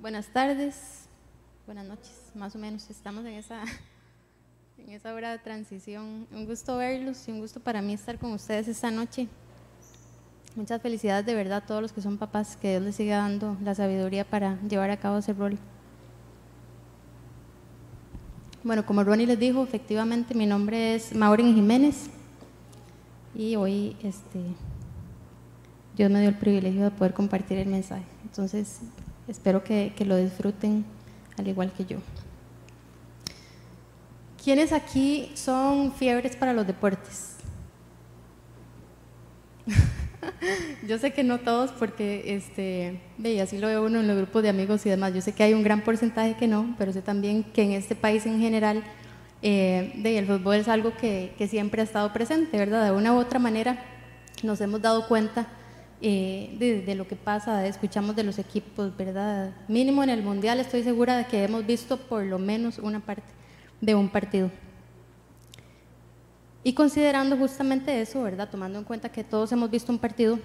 Buenas tardes, buenas noches, más o menos. Estamos en esa, en esa hora de transición. Un gusto verlos y un gusto para mí estar con ustedes esta noche. Muchas felicidades de verdad a todos los que son papás, que Dios les siga dando la sabiduría para llevar a cabo ese rol. Bueno, como Ronnie les dijo, efectivamente mi nombre es Maureen Jiménez y hoy este, Dios me dio el privilegio de poder compartir el mensaje. Entonces, espero que, que lo disfruten al igual que yo. ¿Quiénes aquí son fiebres para los deportes? Yo sé que no todos, porque este, ve, así lo veo uno en los grupos de amigos y demás. Yo sé que hay un gran porcentaje que no, pero sé también que en este país en general eh, el fútbol es algo que, que, siempre ha estado presente, ¿verdad? De una u otra manera nos hemos dado cuenta eh, de, de, lo que pasa, escuchamos de los equipos, ¿verdad? Mínimo en el Mundial estoy segura de que hemos visto por lo menos una parte de un partido. Y considerando justamente eso, ¿verdad? Tomando en cuenta que todos hemos visto un partido,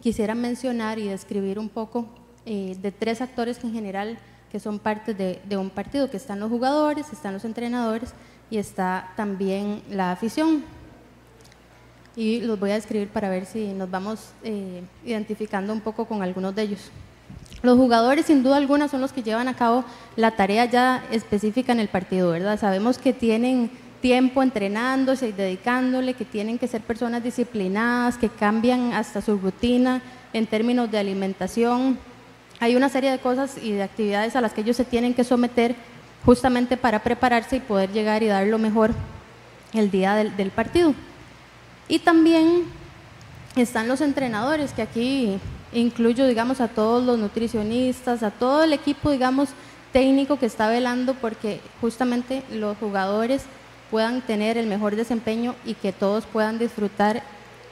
quisiera mencionar y describir un poco eh, de tres actores que en general que son parte de, de, un partido, que están los jugadores, están los entrenadores y está también la afición. Y los voy a describir para ver si nos vamos eh, identificando un poco con algunos de ellos. Los jugadores, sin duda alguna, son los que llevan a cabo la tarea ya específica en el partido, ¿verdad? Sabemos que tienen tiempo entrenándose y dedicándole, que tienen que ser personas disciplinadas, que cambian hasta su rutina en términos de alimentación. Hay una serie de cosas y de actividades a las que ellos se tienen que someter justamente para prepararse y poder llegar y dar lo mejor el día del, del partido. Y también están los entrenadores, que aquí incluyo, digamos, a todos los nutricionistas, a todo el equipo, digamos, técnico que está velando porque justamente los jugadores puedan tener el mejor desempeño y que todos puedan disfrutar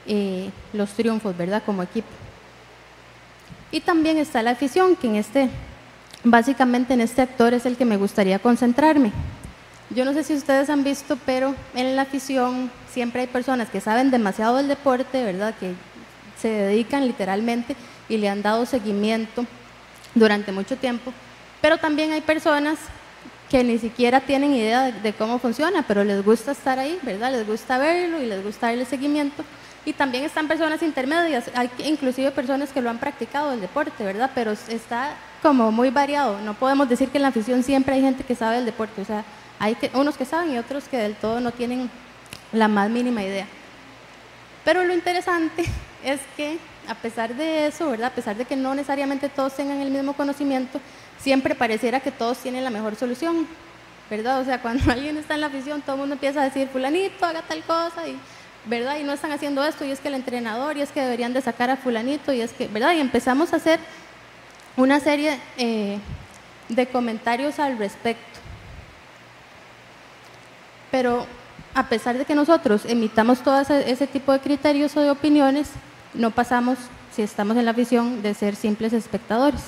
eh, los triunfos, ¿verdad? Como equipo. Y también está la afición, que en este, básicamente en este actor es el que me gustaría concentrarme. Yo no sé si ustedes han visto, pero en la afición siempre hay personas que saben demasiado del deporte, ¿verdad? Que se dedican literalmente y le han dado seguimiento durante mucho tiempo, pero también hay personas que ni siquiera tienen idea de, de, cómo funciona, pero les gusta estar ahí, ¿verdad? Les gusta verlo y les gusta darle seguimiento. Y también están personas intermedias, hay inclusive personas que lo han practicado el deporte, ¿verdad? Pero está como muy variado. No podemos decir que en la afición siempre hay gente que sabe el deporte, o sea, hay unos que saben y otros que del todo no tienen la más mínima idea. Pero lo interesante es que a pesar de eso, ¿verdad? A pesar de que no necesariamente todos tengan el mismo conocimiento, siempre pareciera que todos tienen la mejor solución, ¿verdad? O sea, cuando alguien está en la afición, todo el mundo empieza a decir, fulanito, haga tal cosa, y, ¿verdad? Y no están haciendo esto, y es que el entrenador, y es que deberían de sacar a fulanito, y es que, ¿verdad? Y empezamos a hacer una serie eh, de comentarios al respecto. Pero a pesar de que nosotros emitamos todo ese, tipo de criterios o de opiniones, no pasamos, si estamos en la afición, de ser simples espectadores.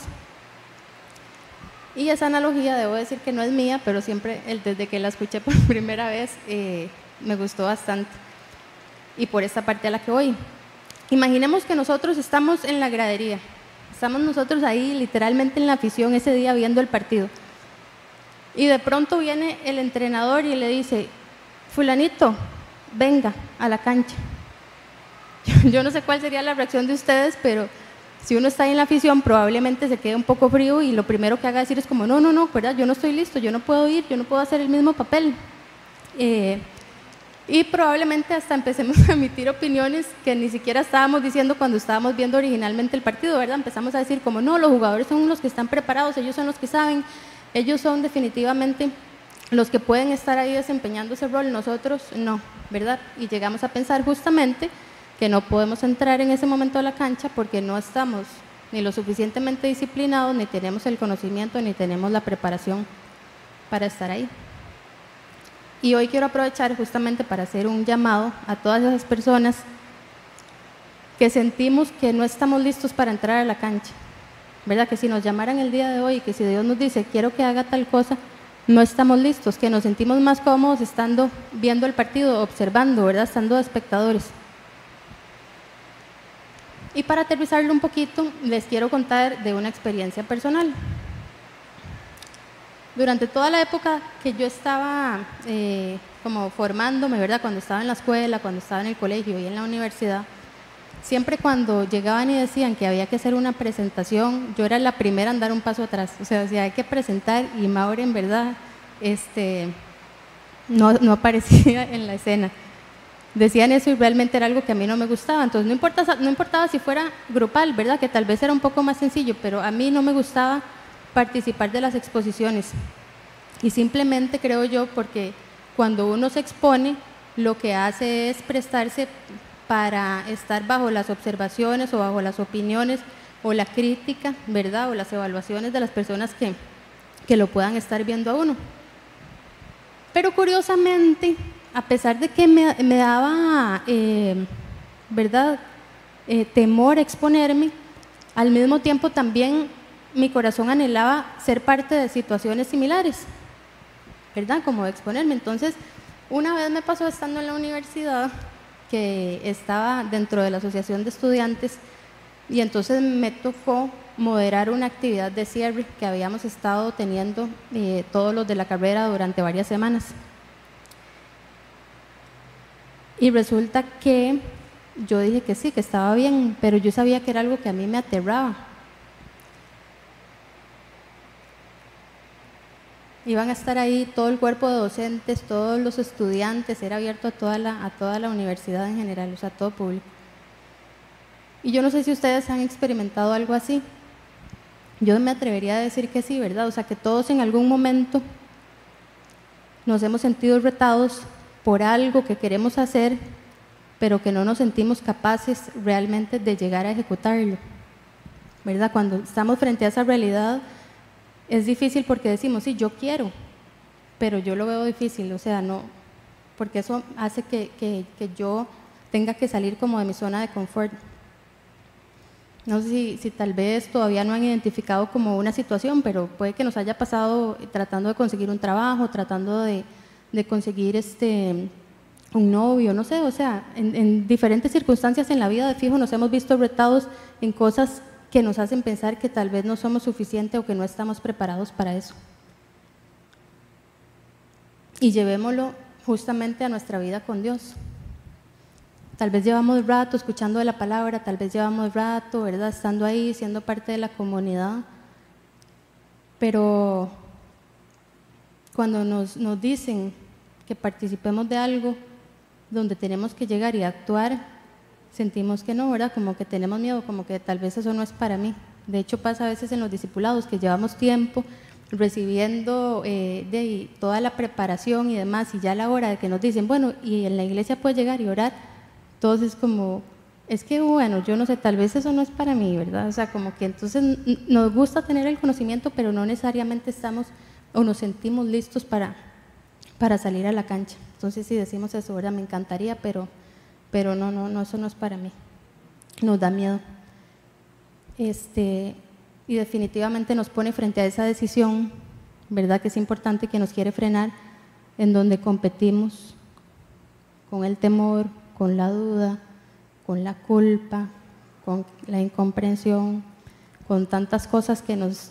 Y esa analogía debo decir que no es mía, pero siempre desde que la escuché por primera vez eh, me gustó bastante. Y por esta parte a la que voy. Imaginemos que nosotros estamos en la gradería, estamos nosotros ahí literalmente en la afición ese día viendo el partido. Y de pronto viene el entrenador y le dice, fulanito, venga a la cancha. Yo no sé cuál sería la reacción de ustedes, pero si uno está en la afición probablemente se quede un poco frío y lo primero que haga decir es como, no, no, no, ¿verdad? yo no estoy listo, yo no puedo ir, yo no puedo hacer el mismo papel. Eh, y probablemente hasta empecemos a emitir opiniones que ni siquiera estábamos diciendo cuando estábamos viendo originalmente el partido, ¿verdad? Empezamos a decir como, no, los jugadores son los que están preparados, ellos son los que saben, ellos son definitivamente los que pueden estar ahí desempeñando ese rol, nosotros no, ¿verdad? Y llegamos a pensar justamente que no podemos entrar en ese momento a la cancha porque no estamos ni lo suficientemente disciplinados, ni tenemos el conocimiento, ni tenemos la preparación para estar ahí. Y hoy quiero aprovechar justamente para hacer un llamado a todas esas personas que sentimos que no estamos listos para entrar a la cancha. ¿Verdad? Que si nos llamaran el día de hoy, que si Dios nos dice, quiero que haga tal cosa, no estamos listos, que nos sentimos más cómodos estando viendo el partido, observando, ¿verdad? Estando espectadores. Y para aterrizarlo un poquito, les quiero contar de una experiencia personal. durante toda la época que yo estaba eh, como formándome, ¿verdad? Cuando estaba en la escuela, cuando estaba en el colegio y en la universidad, siempre cuando llegaban y decían que había que hacer una presentación, yo era la primera a dar un paso atrás. O sea, si hay que presentar y Maure en verdad este, no, no aparecía en la escena. Decían eso y realmente era algo que a mí no me gustaba. Entonces no, importa, no importaba si fuera grupal, ¿verdad? Que tal vez era un poco más sencillo, pero a mí no me gustaba participar de las exposiciones. Y simplemente creo yo, porque cuando uno se expone, lo que hace es prestarse para estar bajo las observaciones o bajo las opiniones o la crítica, ¿verdad? O las evaluaciones de las personas que, que lo puedan estar viendo a uno. Pero curiosamente, a pesar de que me, me daba, eh, ¿verdad? Eh, temor exponerme, al mismo tiempo también mi corazón anhelaba ser parte de situaciones similares, ¿verdad? Como exponerme. Entonces, una vez me pasó estando en la universidad, que estaba dentro de la asociación de estudiantes, y entonces me tocó moderar una actividad de cierre que habíamos estado teniendo eh, todos los de la carrera durante varias semanas. Y resulta que yo dije que sí, que estaba bien, pero yo sabía que era algo que a mí me aterraba. Iban a estar ahí todo el cuerpo de docentes, todos los estudiantes, era abierto a toda la, a toda la universidad en general, o sea, todo público. Y yo no sé si ustedes han experimentado algo así. Yo me atrevería a decir que sí, ¿verdad? O sea, que todos en algún momento nos hemos sentido retados por algo que queremos hacer, pero que no nos sentimos capaces realmente de llegar a ejecutarlo. ¿Verdad? Cuando estamos frente a esa realidad, es difícil porque decimos, sí, yo quiero, pero yo lo veo difícil, o sea, no, porque eso hace que, que, que yo tenga que salir como de mi zona de confort. No sé si, si, tal vez todavía no han identificado como una situación, pero puede que nos haya pasado tratando de conseguir un trabajo, tratando de, de conseguir este, un novio, no sé, o sea, en, en, diferentes circunstancias en la vida de fijo nos hemos visto retados en cosas que nos hacen pensar que tal vez no somos suficientes o que no estamos preparados para eso. Y llevémoslo justamente a nuestra vida con Dios. Tal vez llevamos rato escuchando la palabra, tal vez llevamos rato, ¿verdad? Estando ahí, siendo parte de la comunidad. Pero cuando nos, nos dicen que participemos de algo donde tenemos que llegar y actuar, sentimos que no, ¿verdad? Como que tenemos miedo, como que tal vez eso no es para mí. De hecho pasa a veces en los discipulados que llevamos tiempo recibiendo eh, de toda la preparación y demás, y ya a la hora de que nos dicen, bueno, y en la iglesia puedes llegar y orar, todos es como, es que bueno, yo no sé, tal vez eso no es para mí, ¿verdad? O sea, como que entonces nos gusta tener el conocimiento, pero no necesariamente estamos o nos sentimos listos para, para salir a la cancha. Entonces, si decimos eso, ¿verdad? Me encantaría, pero pero no, no, no, eso no es para mí. Nos da miedo. Este, y definitivamente nos pone frente a esa decisión, ¿verdad? Que es importante, que nos quiere frenar, en donde competimos con el temor, con la duda, con la culpa, con la incomprensión, con tantas cosas que nos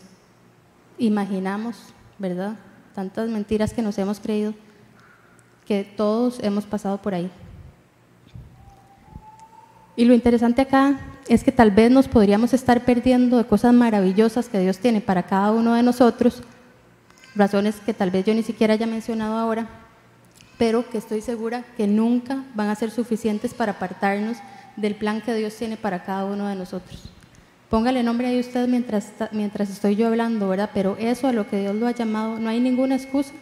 imaginamos, ¿verdad? Tantas mentiras que nos hemos creído, que todos hemos pasado por ahí. Y lo interesante acá es que tal vez nos podríamos estar perdiendo de cosas maravillosas que Dios tiene para cada uno de nosotros, razones que tal vez yo ni siquiera haya mencionado ahora, pero que estoy segura que nunca van a ser suficientes para apartarnos del plan que Dios tiene para cada uno de nosotros. Póngale nombre ahí usted mientras, mientras estoy yo hablando, ¿verdad? Pero eso a lo que Dios lo ha llamado, no hay ninguna excusa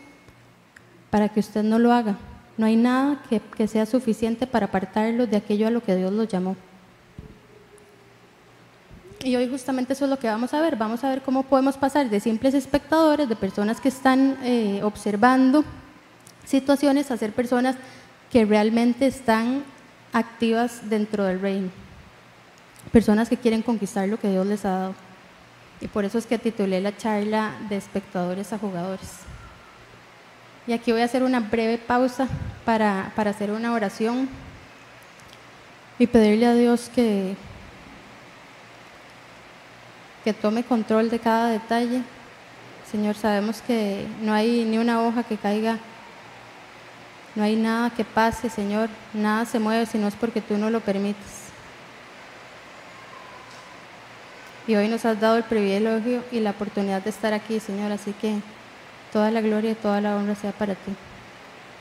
para que usted no lo haga. No hay nada que, sea suficiente para apartarlos de aquello a lo que Dios los llamó. Y hoy justamente eso es lo que vamos a ver. Vamos a ver cómo podemos pasar de simples espectadores, de personas que están eh, observando situaciones, a ser personas que realmente están activas dentro del reino. Personas que quieren conquistar lo que Dios les ha dado. Y por eso es que titulé la charla de espectadores a jugadores. Y aquí voy a hacer una breve pausa para, para hacer una oración y pedirle a Dios que, que tome control de cada detalle. Señor, sabemos que no hay ni una hoja que caiga, no hay nada que pase, Señor, nada se mueve si no es porque tú no lo permites. Y hoy nos has dado el privilegio y la oportunidad de estar aquí, Señor, así que toda la gloria y toda la honra sea para ti.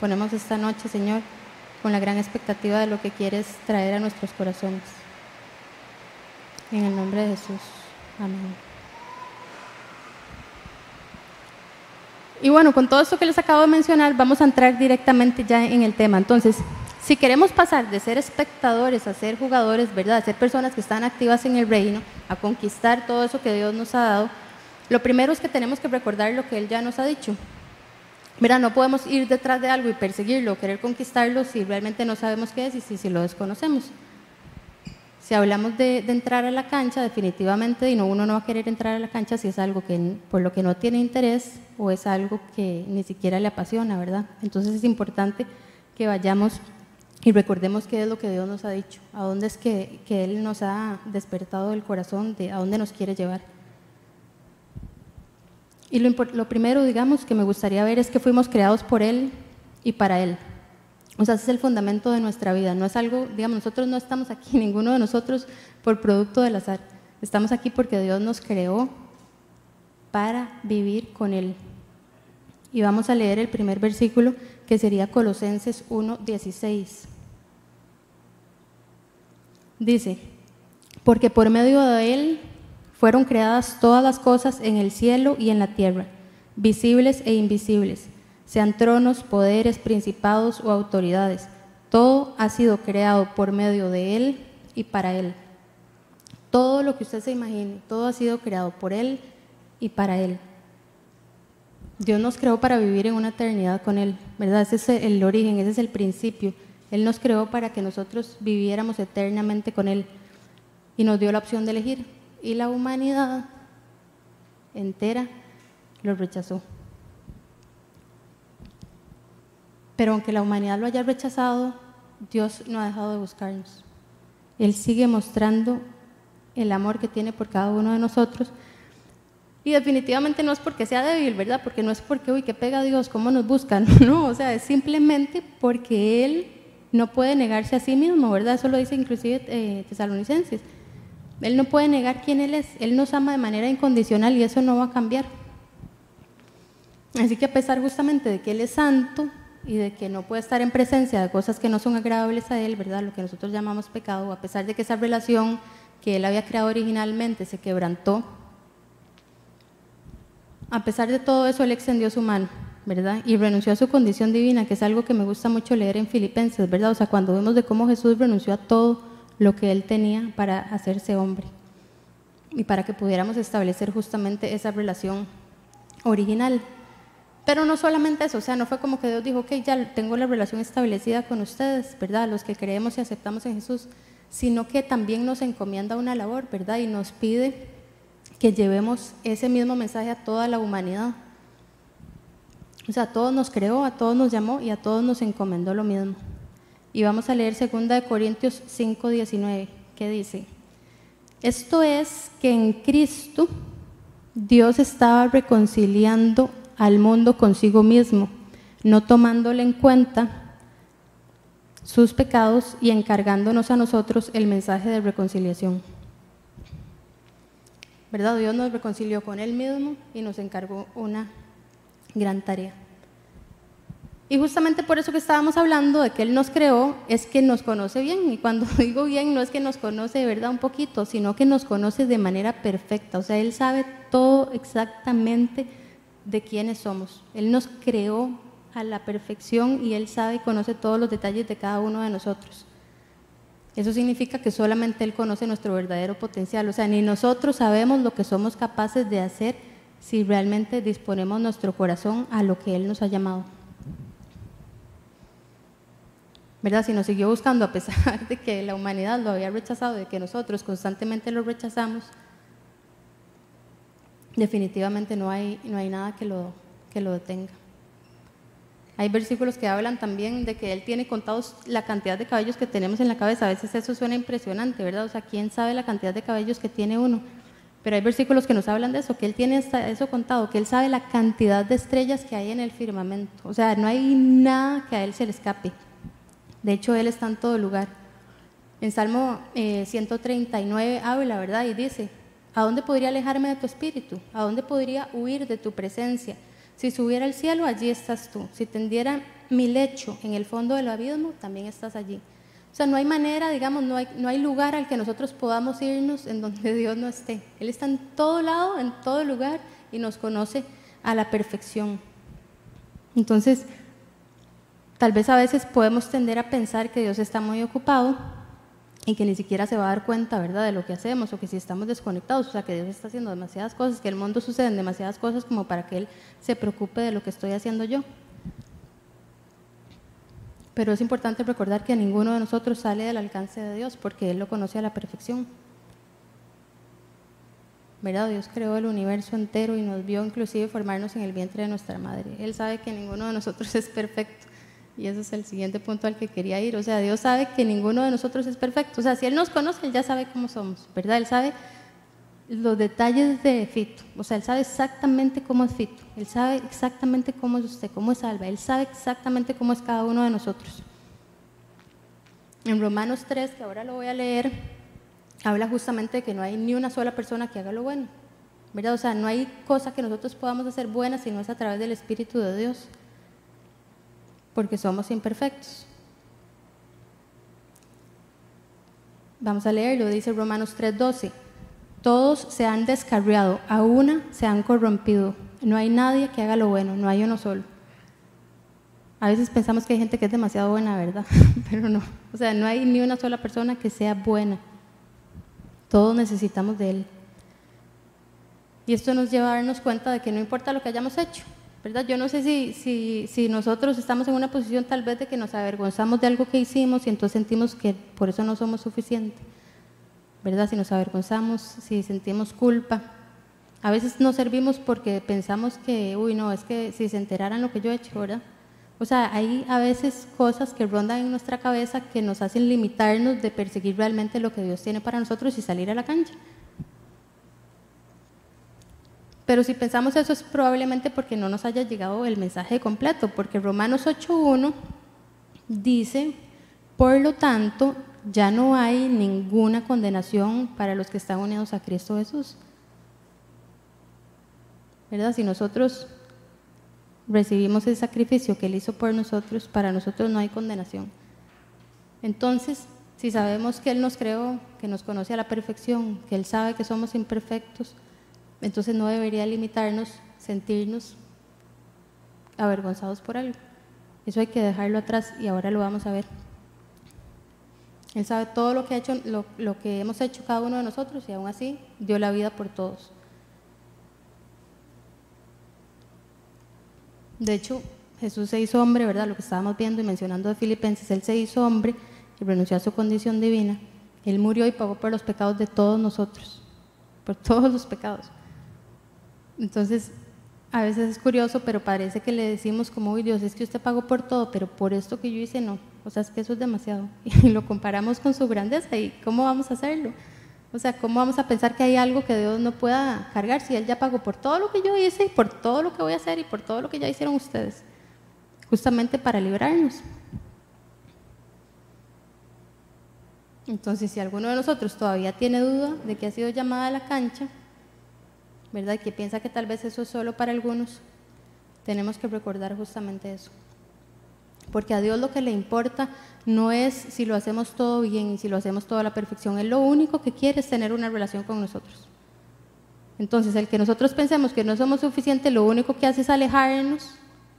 Ponemos esta noche, Señor, con la gran expectativa de lo que quieres traer a nuestros corazones. En el nombre de Jesús. Amén. Y bueno, con todo esto que les acabo de mencionar, vamos a entrar directamente ya en el tema. Entonces, si queremos pasar de ser espectadores a ser jugadores, ¿verdad? A ser personas que están activas en el reino, a conquistar todo eso que Dios nos ha dado, lo primero es que tenemos que recordar lo que Él ya nos ha dicho. Mira, no podemos ir detrás de algo y perseguirlo, querer conquistarlo si realmente no sabemos qué es y si, lo desconocemos. Si hablamos de, entrar a la cancha, definitivamente y no, uno no va a querer entrar a la cancha si es algo que, por lo que no tiene interés o es algo que ni siquiera le apasiona, ¿verdad? Entonces es importante que vayamos y recordemos qué es lo que Dios nos ha dicho, a dónde es que, Él nos ha despertado el corazón, de a dónde nos quiere llevar. Y lo, primero, digamos, que me gustaría ver es que fuimos creados por Él y para Él. O sea, ese es el fundamento de nuestra vida. No es algo, digamos, nosotros no estamos aquí, ninguno de nosotros, por producto del azar. Estamos aquí porque Dios nos creó para vivir con Él. Y vamos a leer el primer versículo, que sería Colosenses 1.16. Dice, porque por medio de Él fueron creadas todas las cosas en el cielo y en la tierra, visibles e invisibles, sean tronos, poderes, principados o autoridades. Todo ha sido creado por medio de Él y para Él. Todo lo que usted se imagine, todo ha sido creado por Él y para Él. Dios nos creó para vivir en una eternidad con Él, ¿verdad? Ese es el origen, ese es el principio. Él nos creó para que nosotros viviéramos eternamente con Él y nos dio la opción de elegir y la humanidad entera lo rechazó. Pero aunque la humanidad lo haya rechazado, Dios no ha dejado de buscarnos. Él sigue mostrando el amor que tiene por cada uno de nosotros. Y definitivamente no es porque sea débil, ¿verdad? Porque no es porque, uy, que pega Dios, ¿cómo nos buscan? No, o sea, es simplemente porque Él no puede negarse a sí mismo, ¿verdad? Eso lo dice inclusive eh, Tesalonicenses. Él no puede negar quién Él es. Él nos ama de manera incondicional y eso no va a cambiar. Así que a pesar justamente de que Él es santo y de que no puede estar en presencia de cosas que no son agradables a Él, ¿verdad? Lo que nosotros llamamos pecado, a pesar de que esa relación que Él había creado originalmente se quebrantó, a pesar de todo eso Él extendió su mano, ¿verdad? Y renunció a su condición divina, que es algo que me gusta mucho leer en Filipenses, ¿verdad? O sea, cuando vemos de cómo Jesús renunció a todo lo que Él tenía para hacerse hombre y para que pudiéramos establecer justamente esa relación original. Pero no solamente eso, o sea, no fue como que Dios dijo, ok, ya tengo la relación establecida con ustedes, ¿verdad? Los que creemos y aceptamos en Jesús, sino que también nos encomienda una labor, ¿verdad? Y nos pide que llevemos ese mismo mensaje a toda la humanidad. O sea, a todos nos creó, a todos nos llamó y a todos nos encomendó lo mismo. Y vamos a leer 2 Corintios 5, 19, que dice, esto es que en Cristo Dios estaba reconciliando al mundo consigo mismo, no tomándole en cuenta sus pecados y encargándonos a nosotros el mensaje de reconciliación. ¿Verdad? Dios nos reconcilió con Él mismo y nos encargó una gran tarea. Y justamente por eso que estábamos hablando de que Él nos creó, es que nos conoce bien. Y cuando digo bien, no es que nos conoce de verdad un poquito, sino que nos conoce de manera perfecta. O sea, Él sabe todo exactamente de quiénes somos. Él nos creó a la perfección y Él sabe y conoce todos los detalles de cada uno de nosotros. Eso significa que solamente Él conoce nuestro verdadero potencial. O sea, ni nosotros sabemos lo que somos capaces de hacer si realmente disponemos nuestro corazón a lo que Él nos ha llamado. ¿Verdad? Si nos siguió buscando a pesar de que la humanidad lo había rechazado, de que nosotros constantemente lo rechazamos, definitivamente no hay, no hay nada que lo, que lo detenga. Hay versículos que hablan también de que Él tiene contados la cantidad de cabellos que tenemos en la cabeza. A veces eso suena impresionante, ¿verdad? O sea, ¿quién sabe la cantidad de cabellos que tiene uno? Pero hay versículos que nos hablan de eso, que Él tiene eso contado, que Él sabe la cantidad de estrellas que hay en el firmamento. O sea, no hay nada que a Él se le escape. De hecho, Él está en todo lugar. En Salmo 139 eh, habla, ¿verdad? Y dice, ¿a dónde podría alejarme de tu espíritu? ¿A dónde podría huir de tu presencia? Si subiera al cielo, allí estás tú. Si tendiera mi lecho en el fondo del abismo, también estás allí. O sea, no hay manera, digamos, no hay, no hay lugar al que nosotros podamos irnos en donde Dios no esté. Él está en todo lado, en todo lugar y nos conoce a la perfección. Entonces, tal vez a veces podemos tender a pensar que Dios está muy ocupado y que ni siquiera se va a dar cuenta, ¿verdad?, de lo que hacemos o que si estamos desconectados, o sea, que Dios está haciendo demasiadas cosas, que el mundo sucede demasiadas cosas como para que Él se preocupe de lo que estoy haciendo yo. Pero es importante recordar que ninguno de nosotros sale del alcance de Dios porque Él lo conoce a la perfección. ¿Verdad? Dios creó el universo entero y nos vio inclusive formarnos en el vientre de nuestra madre. Él sabe que ninguno de nosotros es perfecto. Y ese es el siguiente punto al que quería ir. O sea, Dios sabe que ninguno de nosotros es perfecto. O sea, si Él nos conoce, Él ya sabe cómo somos, ¿verdad? Él sabe los detalles de Fito. O sea, Él sabe exactamente cómo es Fito. Él sabe exactamente cómo es usted, cómo es Alba. Él sabe exactamente cómo es cada uno de nosotros. En Romanos 3, que ahora lo voy a leer, habla justamente de que no hay ni una sola persona que haga lo bueno. ¿verdad? O sea, no hay cosa que nosotros podamos hacer buena si no es a través del Espíritu de Dios. Porque somos imperfectos. Vamos a leerlo, dice Romanos 3:12. Todos se han descarriado, a una se han corrompido. No hay nadie que haga lo bueno, no hay uno solo. A veces pensamos que hay gente que es demasiado buena, ¿verdad? Pero no. O sea, no hay ni una sola persona que sea buena. Todos necesitamos de Él. Y esto nos lleva a darnos cuenta de que no importa lo que hayamos hecho, ¿verdad? Yo no sé si, si, si nosotros estamos en una posición tal vez de que nos avergonzamos de algo que hicimos y entonces sentimos que por eso no somos suficientes. ¿verdad? Si nos avergonzamos, si sentimos culpa. A veces nos servimos porque pensamos que, uy, no, es que si se enteraran lo que yo he hecho, ¿verdad? O sea, hay a veces cosas que rondan en nuestra cabeza que nos hacen limitarnos de perseguir realmente lo que Dios tiene para nosotros y salir a la cancha. Pero si pensamos eso es probablemente porque no nos haya llegado el mensaje completo, porque Romanos 8.1 dice, por lo tanto, ya no hay ninguna condenación para los que están unidos a Cristo Jesús. ¿Verdad? Si nosotros recibimos el sacrificio que Él hizo por nosotros, para nosotros no hay condenación. Entonces, si sabemos que Él nos creó, que nos conoce a la perfección, que Él sabe que somos imperfectos, entonces no debería limitarnos sentirnos avergonzados por algo. Eso hay que dejarlo atrás y ahora lo vamos a ver. Él sabe todo lo que, ha hecho, lo, que hemos hecho cada uno de nosotros y aún así dio la vida por todos. De hecho, Jesús se hizo hombre, ¿verdad? Lo que estábamos viendo y mencionando de Filipenses, Él se hizo hombre y renunció a su condición divina. Él murió y pagó por los pecados de todos nosotros, por todos los pecados. Entonces, a veces es curioso, pero parece que le decimos como, uy Dios, es que usted pagó por todo, pero por esto que yo hice no. O sea, es que eso es demasiado. Y lo comparamos con su grandeza y cómo vamos a hacerlo. O sea, ¿cómo vamos a pensar que hay algo que Dios no pueda cargar si Él ya pagó por todo lo que yo hice y por todo lo que voy a hacer y por todo lo que ya hicieron ustedes? Justamente para librarnos. Entonces, si alguno de nosotros todavía tiene duda de que ha sido llamada a la cancha, ¿verdad? Que piensa que tal vez eso es solo para algunos, tenemos que recordar justamente eso. Porque a Dios lo que le importa no es si lo hacemos todo bien y si lo hacemos todo a la perfección. Él lo único que quiere es tener una relación con nosotros. Entonces, el que nosotros pensemos que no somos suficientes, lo único que hace es alejarnos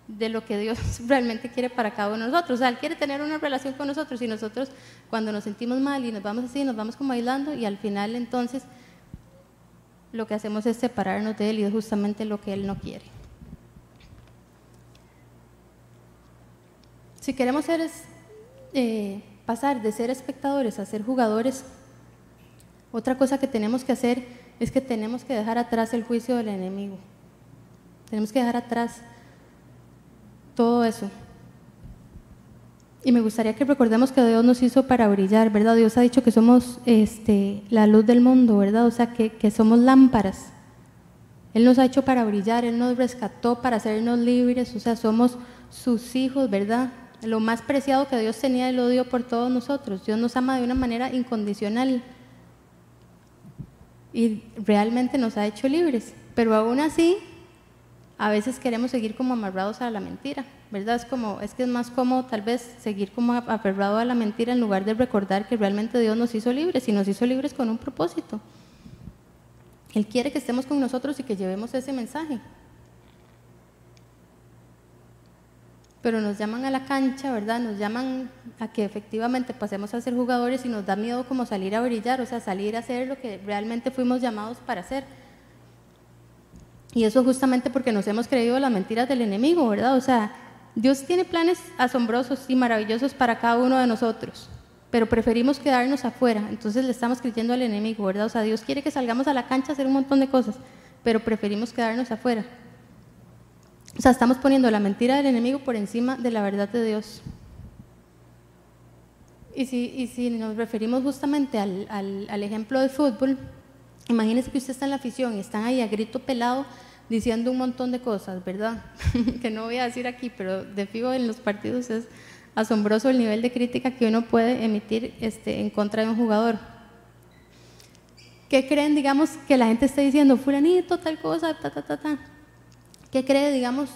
de lo que Dios realmente quiere para cada uno de nosotros. O sea, Él quiere tener una relación con nosotros y nosotros cuando nos sentimos mal y nos vamos así, nos vamos como aislando y al final entonces lo que hacemos es separarnos de Él y es justamente lo que Él no quiere. Si queremos eh, pasar de ser espectadores a ser jugadores, otra cosa que tenemos que hacer es que tenemos que dejar atrás el juicio del enemigo. Tenemos que dejar atrás todo eso. Y me gustaría que recordemos que Dios nos hizo para brillar, ¿verdad? Dios ha dicho que somos este, la luz del mundo, ¿verdad? O sea, que, que somos lámparas. Él nos ha hecho para brillar, Él nos rescató para hacernos libres, o sea, somos sus hijos, ¿verdad? Lo más preciado que Dios tenía, Él lo dio por todos nosotros. Dios nos ama de una manera incondicional y realmente nos ha hecho libres. Pero aún así, a veces queremos seguir como amarrados a la mentira, ¿verdad? Es como, es que es más cómodo tal vez seguir como aferrado a la mentira en lugar de recordar que realmente Dios nos hizo libres y nos hizo libres con un propósito. Él quiere que estemos con nosotros y que llevemos ese mensaje. Pero nos llaman a la cancha, ¿verdad? Nos llaman a que efectivamente pasemos a ser jugadores y nos da miedo como salir a brillar, o sea, salir a hacer lo que realmente fuimos llamados para hacer. Y eso justamente porque nos hemos creído las mentiras del enemigo, ¿verdad? O sea, Dios tiene planes asombrosos y maravillosos para cada uno de nosotros, pero preferimos quedarnos afuera, entonces le estamos creyendo al enemigo, ¿verdad? O sea, Dios quiere que salgamos a la cancha a hacer un montón de cosas, pero preferimos quedarnos afuera. O sea, estamos poniendo la mentira del enemigo por encima de la verdad de Dios. Y si, y si nos referimos justamente al, al, ejemplo de fútbol, Imagínese que usted está en la afición y están ahí a grito pelado diciendo un montón de cosas, ¿verdad? que no voy a decir aquí, pero de fijo en los partidos es asombroso el nivel de crítica que uno puede emitir este, en contra de un jugador. ¿Qué creen, digamos, que la gente está diciendo, fulanito, tal cosa, ta, ta, ta, ta? ¿Qué cree, digamos,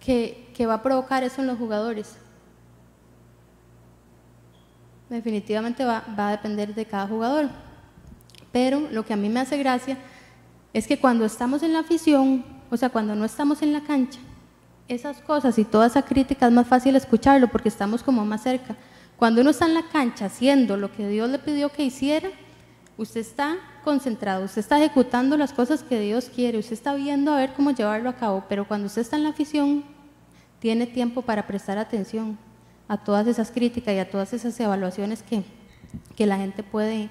que, va a provocar eso en los jugadores? Definitivamente va, va a depender de cada jugador. Pero lo que a mí me hace gracia es que cuando estamos en la afición, o sea, cuando no estamos en la cancha, esas cosas y toda esa crítica es más fácil escucharlo porque estamos como más cerca. Cuando uno está en la cancha haciendo lo que Dios le pidió que hiciera, usted está concentrado, usted está ejecutando las cosas que Dios quiere, usted está viendo a ver cómo llevarlo a cabo, pero cuando usted está en la afición, tiene tiempo para prestar atención a todas esas críticas y a todas esas evaluaciones que, que la gente puede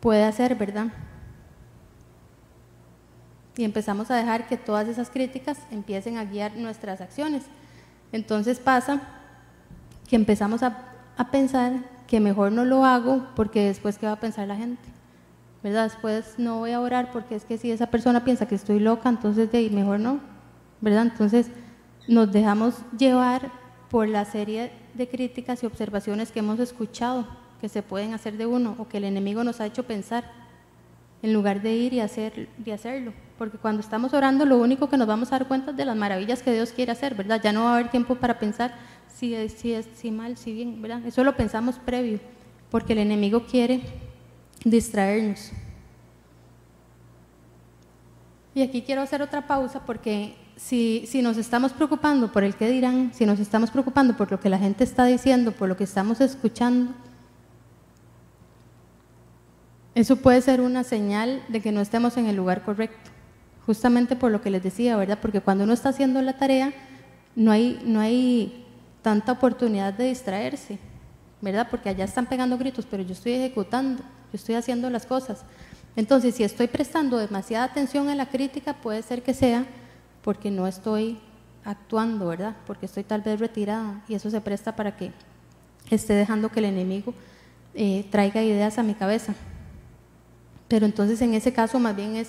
puede hacer, ¿verdad? Y empezamos a dejar que todas esas críticas empiecen a guiar nuestras acciones. Entonces pasa que empezamos a, pensar que mejor no lo hago porque después qué va a pensar la gente. ¿Verdad? Después no voy a orar porque es que si esa persona piensa que estoy loca, entonces de ahí mejor no. ¿Verdad? Entonces nos dejamos llevar por la serie de críticas y observaciones que hemos escuchado que se pueden hacer de uno o que el enemigo nos ha hecho pensar en lugar de ir y, hacer, y hacerlo. Porque cuando estamos orando, lo único que nos vamos a dar cuenta es de las maravillas que Dios quiere hacer, ¿verdad? Ya no va a haber tiempo para pensar si es, si es si mal, si bien, ¿verdad? Eso lo pensamos previo, porque el enemigo quiere distraernos. Y aquí quiero hacer otra pausa porque si, si, nos estamos preocupando por el que dirán, si nos estamos preocupando por lo que la gente está diciendo, por lo que estamos escuchando, eso puede ser una señal de que no estemos en el lugar correcto, justamente por lo que les decía, ¿verdad? Porque cuando uno está haciendo la tarea, no hay, no hay tanta oportunidad de distraerse, ¿verdad? Porque allá están pegando gritos, pero yo estoy ejecutando, yo estoy haciendo las cosas. Entonces, si estoy prestando demasiada atención a la crítica, puede ser que sea porque no estoy actuando, ¿verdad? Porque estoy tal vez retirada y eso se presta para que esté dejando que el enemigo eh, traiga ideas a mi cabeza. Pero entonces en ese caso más bien es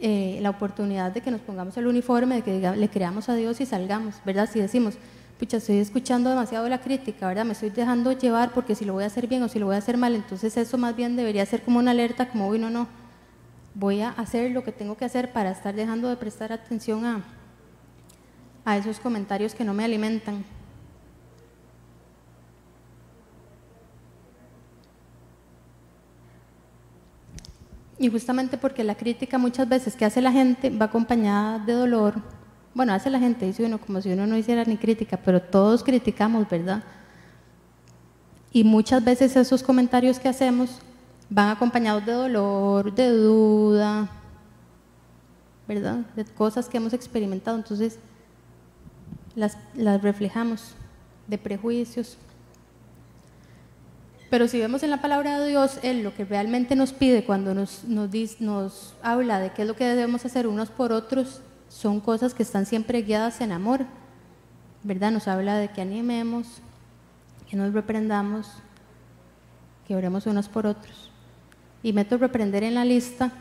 eh, la oportunidad de que nos pongamos el uniforme, de que le creamos a Dios y salgamos, ¿verdad? Si decimos, pucha, estoy escuchando demasiado la crítica, ¿verdad? Me estoy dejando llevar porque si lo voy a hacer bien o si lo voy a hacer mal, entonces eso más bien debería ser como una alerta, como, uy, no, no, voy a hacer lo que tengo que hacer para estar dejando de prestar atención a, a esos comentarios que no me alimentan. Y justamente porque la crítica muchas veces que hace la gente va acompañada de dolor. Bueno, hace la gente, dice uno, como si uno no hiciera ni crítica, pero todos criticamos, ¿verdad? Y muchas veces esos comentarios que hacemos van acompañados de dolor, de duda, ¿verdad? De cosas que hemos experimentado. Entonces, las, las reflejamos, de prejuicios. Pero si vemos en la palabra de Dios, Él lo que realmente nos pide cuando nos, nos, habla de qué es lo que debemos hacer unos por otros, son cosas que están siempre guiadas en amor, ¿verdad? Nos habla de que animemos, que nos reprendamos, que oremos unos por otros. Y meto reprender en la lista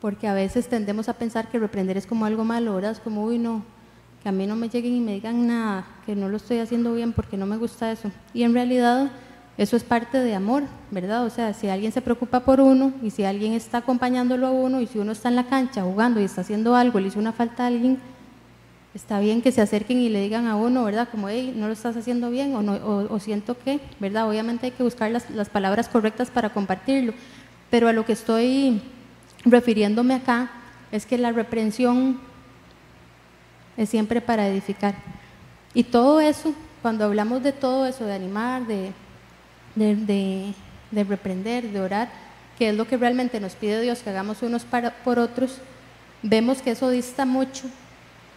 porque a veces tendemos a pensar que reprender es como algo malo, ¿verdad? Es como, uy, no, que a mí no me lleguen y me digan nada, que no lo estoy haciendo bien porque no me gusta eso. Y en realidad eso es parte de amor, ¿verdad? O sea, si alguien se preocupa por uno y si alguien está acompañándolo a uno y si uno está en la cancha jugando y está haciendo algo, le hizo una falta a alguien, está bien que se acerquen y le digan a uno, ¿verdad? Como, hey, no lo estás haciendo bien o, no, o, siento que, ¿verdad? Obviamente hay que buscar las, las palabras correctas para compartirlo, pero a lo que estoy refiriéndome acá es que la reprensión es siempre para edificar. Y todo eso, cuando hablamos de todo eso, de animar, de de, reprender, de orar, que es lo que realmente nos pide Dios que hagamos unos para, por otros, vemos que eso dista mucho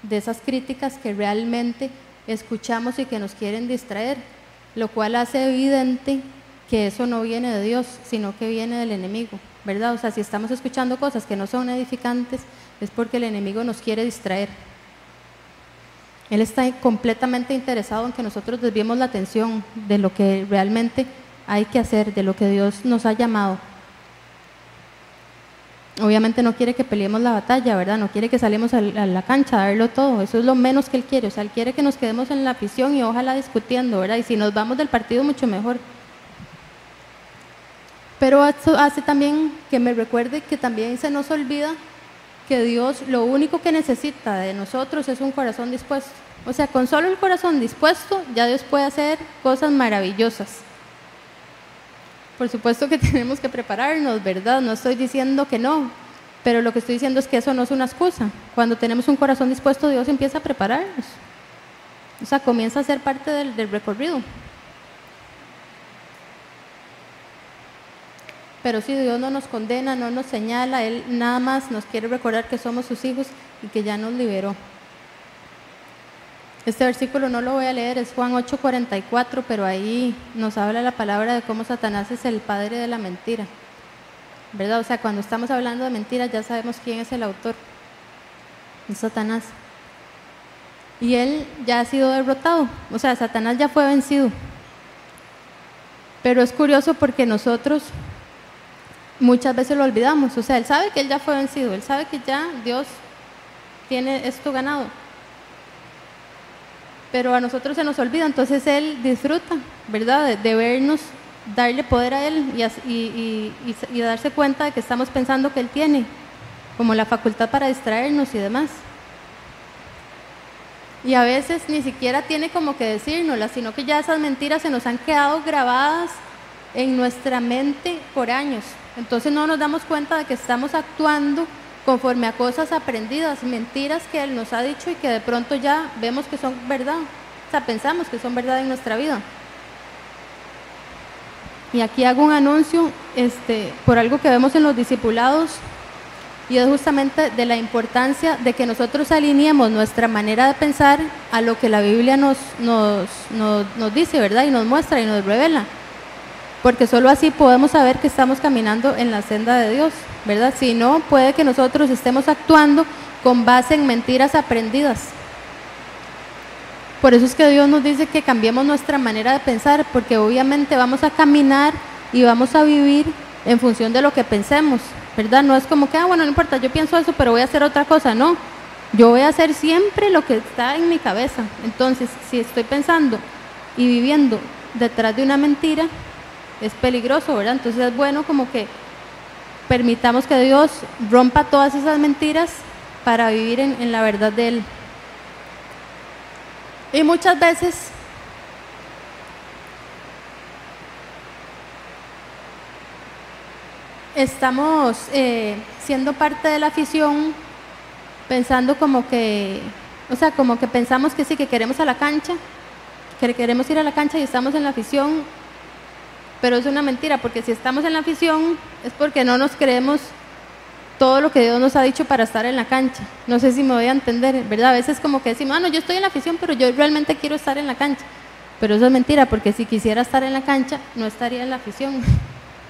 de esas críticas que realmente escuchamos y que nos quieren distraer, lo cual hace evidente que eso no viene de Dios, sino que viene del enemigo, ¿verdad? O sea, si estamos escuchando cosas que no son edificantes, es porque el enemigo nos quiere distraer. Él está completamente interesado en que nosotros desviemos la atención de lo que realmente hay que hacer, de lo que Dios nos ha llamado. Obviamente no quiere que peleemos la batalla, ¿verdad? No quiere que salemos a la cancha a darlo todo. Eso es lo menos que Él quiere. O sea, Él quiere que nos quedemos en la afición y ojalá discutiendo, ¿verdad? Y si nos vamos del partido, mucho mejor. Pero eso hace también que me recuerde que también se nos olvida que Dios lo único que necesita de nosotros es un corazón dispuesto. O sea, con solo el corazón dispuesto, ya Dios puede hacer cosas maravillosas. Por supuesto que tenemos que prepararnos, ¿verdad? No estoy diciendo que no, pero lo que estoy diciendo es que eso no es una excusa. Cuando tenemos un corazón dispuesto, Dios empieza a prepararnos. O sea, comienza a ser parte del, recorrido. Pero si Dios no nos condena, no nos señala, Él nada más nos quiere recordar que somos sus hijos y que ya nos liberó. Este versículo no lo voy a leer, es Juan 8:44, pero ahí nos habla la palabra de cómo Satanás es el padre de la mentira. ¿Verdad? O sea, cuando estamos hablando de mentiras ya sabemos quién es el autor. Es Satanás. Y él ya ha sido derrotado. O sea, Satanás ya fue vencido. Pero es curioso porque nosotros muchas veces lo olvidamos. O sea, él sabe que él ya fue vencido. Él sabe que ya Dios tiene esto ganado pero a nosotros se nos olvida, entonces Él disfruta, ¿verdad? De, vernos, darle poder a Él y, y, darse cuenta de que estamos pensando que Él tiene, como la facultad para distraernos y demás. Y a veces ni siquiera tiene como que decírnoslas, sino que ya esas mentiras se nos han quedado grabadas en nuestra mente por años. Entonces no nos damos cuenta de que estamos actuando conforme a cosas aprendidas, mentiras que Él nos ha dicho y que de pronto ya vemos que son verdad, o sea, pensamos que son verdad en nuestra vida. Y aquí hago un anuncio este, por algo que vemos en los discipulados y es justamente de la importancia de que nosotros alineemos nuestra manera de pensar a lo que la Biblia nos, nos, nos dice, ¿verdad? Y nos muestra y nos revela porque solo así podemos saber que estamos caminando en la senda de Dios, ¿verdad? Si no, puede que nosotros estemos actuando con base en mentiras aprendidas. Por eso es que Dios nos dice que cambiemos nuestra manera de pensar, porque obviamente vamos a caminar y vamos a vivir en función de lo que pensemos, ¿verdad? No es como que, ah, bueno, no importa, yo pienso eso, pero voy a hacer otra cosa, no. Yo voy a hacer siempre lo que está en mi cabeza. Entonces, si estoy pensando y viviendo detrás de una mentira, es peligroso, ¿verdad? Entonces es bueno como que permitamos que Dios rompa todas esas mentiras para vivir en, la verdad de Él. Y muchas veces estamos eh, siendo parte de la afición pensando como que, o sea, como que pensamos que sí, que queremos a la cancha, que queremos ir a la cancha y estamos en la afición pero es una mentira, porque si estamos en la afición es porque no nos creemos todo lo que Dios nos ha dicho para estar en la cancha. No sé si me voy a entender, ¿verdad? A veces como que decimos, bueno, yo estoy en la afición, pero yo realmente quiero estar en la cancha. Pero eso es mentira, porque si quisiera estar en la cancha, no estaría en la afición.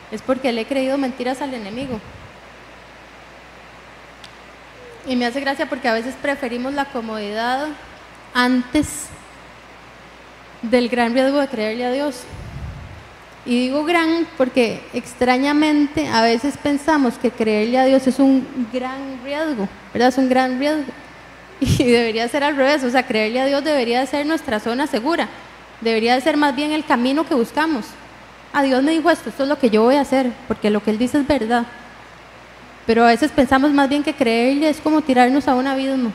Es porque le he creído mentiras al enemigo. Y me hace gracia porque a veces preferimos la comodidad antes del gran riesgo de creerle a Dios. Y digo gran porque extrañamente a veces pensamos que creerle a Dios es un gran riesgo, ¿verdad? Es un gran riesgo. Y debería ser al revés, o sea, creerle a Dios debería ser nuestra zona segura, debería ser más bien el camino que buscamos. A Dios me dijo esto, esto es lo que yo voy a hacer, porque lo que Él dice es verdad. Pero a veces pensamos más bien que creerle es como tirarnos a un abismo.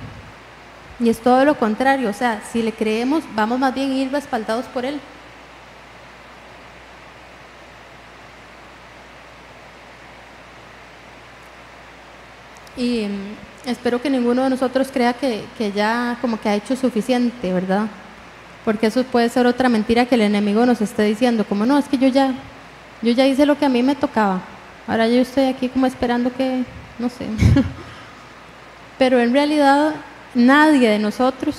Y es todo lo contrario, o sea, si le creemos, vamos más bien a ir respaldados por Él. Y mm, espero que ninguno de nosotros crea que, que, ya como que ha hecho suficiente, ¿verdad? Porque eso puede ser otra mentira que el enemigo nos esté diciendo, como no, es que yo ya, yo ya hice lo que a mí me tocaba. Ahora yo estoy aquí como esperando que, no sé. Pero en realidad nadie de nosotros,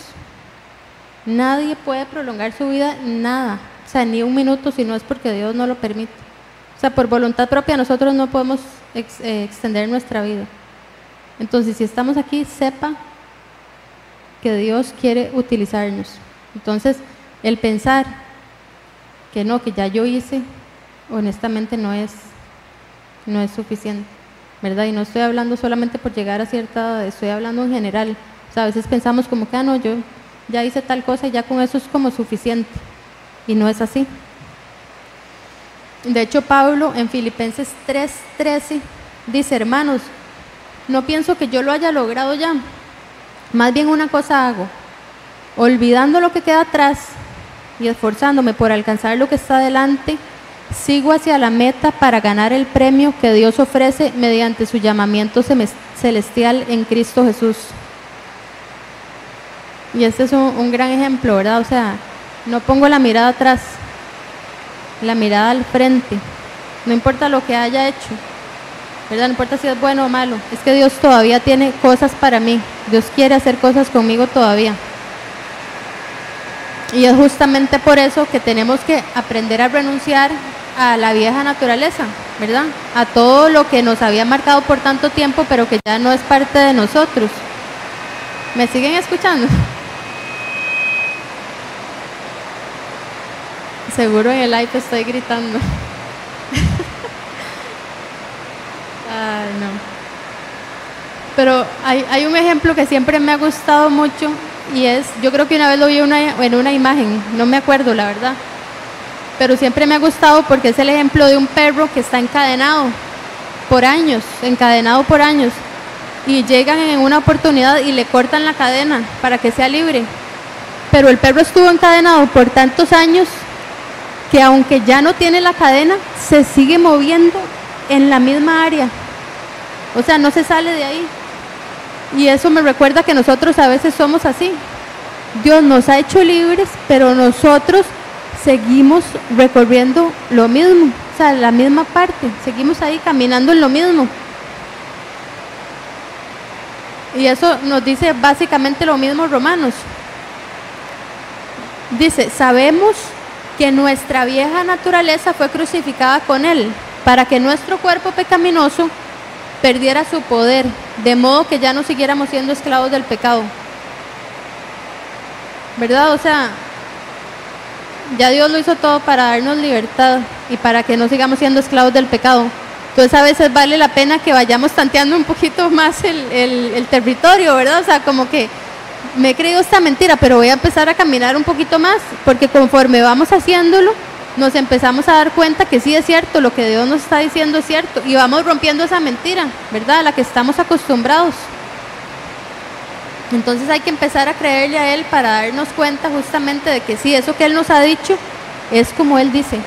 nadie puede prolongar su vida, nada. O sea, ni un minuto si no es porque Dios no lo permite. O sea, por voluntad propia nosotros no podemos eh, extender nuestra vida. Entonces, si estamos aquí, sepa que Dios quiere utilizarnos. Entonces, el pensar que no, que ya yo hice, honestamente no es, no es suficiente, ¿verdad? Y no estoy hablando solamente por llegar a cierta estoy hablando en general. O sea, a veces pensamos como que, ah, no, yo ya hice tal cosa y ya con eso es como suficiente. Y no es así. De hecho, Pablo en Filipenses 3:13 dice, hermanos, no pienso que yo lo haya logrado ya. Más bien una cosa hago, olvidando lo que queda atrás y esforzándome por alcanzar lo que está delante, sigo hacia la meta para ganar el premio que Dios ofrece mediante su llamamiento celestial en Cristo Jesús. Y este es un, un gran ejemplo, ¿verdad? O sea, no pongo la mirada atrás, la mirada al frente, no importa lo que haya hecho, No importa si es bueno o malo, es que Dios todavía tiene cosas para mí, Dios quiere hacer cosas conmigo todavía. Y es justamente por eso que tenemos que aprender a renunciar a la vieja naturaleza, ¿verdad? A todo lo que nos había marcado por tanto tiempo, pero que ya no es parte de nosotros. ¿Me siguen escuchando? Seguro en el live estoy gritando. No. Pero hay, un ejemplo que siempre me ha gustado mucho y es, yo creo que una vez lo vi en una imagen, no me acuerdo la verdad, pero siempre me ha gustado porque es el ejemplo de un perro que está encadenado por años, encadenado por años, y llegan en una oportunidad y le cortan la cadena para que sea libre. Pero el perro estuvo encadenado por tantos años que aunque ya no tiene la cadena, se sigue moviendo en la misma área. O sea, no se sale de ahí. Y eso me recuerda que nosotros a veces somos así. Dios nos ha hecho libres, pero nosotros seguimos recorriendo lo mismo, o sea, la misma parte, seguimos ahí caminando en lo mismo. Y eso nos dice básicamente lo mismo Romanos. Dice, sabemos que nuestra vieja naturaleza fue crucificada con Él, para que nuestro cuerpo pecaminoso perdiera su poder, de modo que ya no siguiéramos siendo esclavos del pecado. ¿Verdad? O sea, ya Dios lo hizo todo para darnos libertad y para que no sigamos siendo esclavos del pecado. Entonces a veces vale la pena que vayamos tanteando un poquito más el, el territorio, ¿verdad? O sea, como que me he creído esta mentira, pero voy a empezar a caminar un poquito más, porque conforme vamos haciéndolo, nos empezamos a dar cuenta que sí es cierto, lo que Dios nos está diciendo es cierto, y vamos rompiendo esa mentira, ¿verdad? A la que estamos acostumbrados. Entonces hay que empezar a creerle a Él para darnos cuenta justamente de que sí, eso que Él nos ha dicho es como Él dice.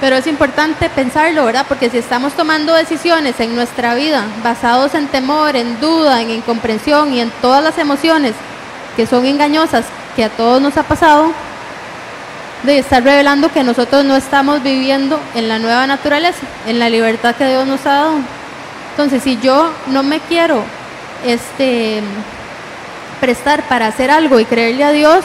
Pero es importante pensarlo, ¿verdad? Porque si estamos tomando decisiones en nuestra vida basados en temor, en duda, en incomprensión y en todas las emociones que son engañosas, que a todos nos ha pasado, de estar revelando que nosotros no estamos viviendo en la nueva naturaleza, en la libertad que Dios nos ha dado. Entonces, si yo no me quiero este, prestar para hacer algo y creerle a Dios,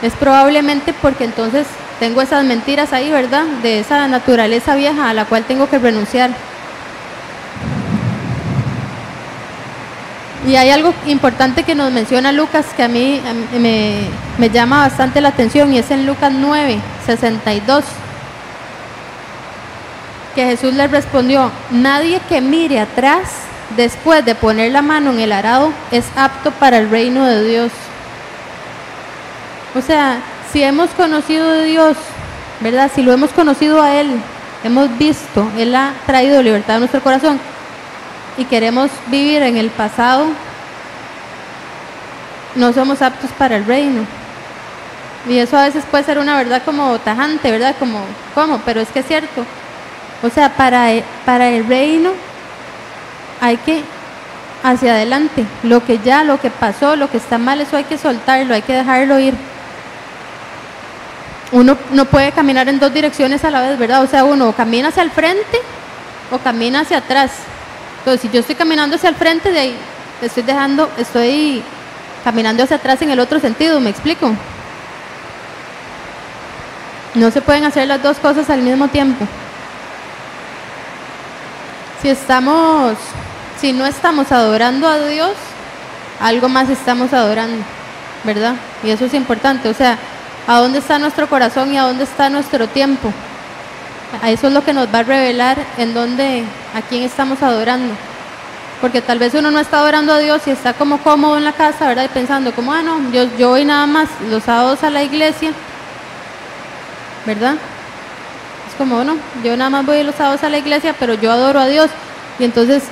es probablemente porque entonces tengo esas mentiras ahí, ¿verdad? De esa naturaleza vieja a la cual tengo que renunciar. Y hay algo importante que nos menciona Lucas que a mí, me, llama bastante la atención y es en Lucas 9, 62, que Jesús le respondió, nadie que mire atrás después de poner la mano en el arado es apto para el reino de Dios. O sea, si hemos conocido de Dios, ¿verdad? Si lo hemos conocido a Él, hemos visto, Él ha traído libertad a nuestro corazón y queremos vivir en el pasado, no somos aptos para el reino. Y eso a veces puede ser una verdad como tajante, ¿verdad? Como, ¿cómo? Pero es que es cierto. O sea, para, para el reino hay que hacia adelante. Lo que ya, lo que pasó, lo que está mal, eso hay que soltarlo, hay que dejarlo ir. Uno no puede caminar en dos direcciones a la vez, ¿verdad? O sea, uno camina hacia el frente o camina hacia atrás. Entonces, si yo estoy caminando hacia el frente, de ahí estoy dejando, estoy caminando hacia atrás en el otro sentido, ¿me explico? No se pueden hacer las dos cosas al mismo tiempo. Si estamos, si no estamos adorando a Dios, algo más estamos adorando, ¿verdad? Y eso es importante, o sea, ¿a dónde está nuestro corazón y a dónde está nuestro tiempo? Eso es lo que nos va a revelar en dónde, a quién estamos adorando. Porque tal vez uno no está adorando a Dios y está como cómodo en la casa, ¿verdad? Y pensando como, ah, no, yo, yo voy nada más los sábados a la iglesia, ¿verdad? Es como, no, yo nada más voy los sábados a la iglesia, pero yo adoro a Dios. Y entonces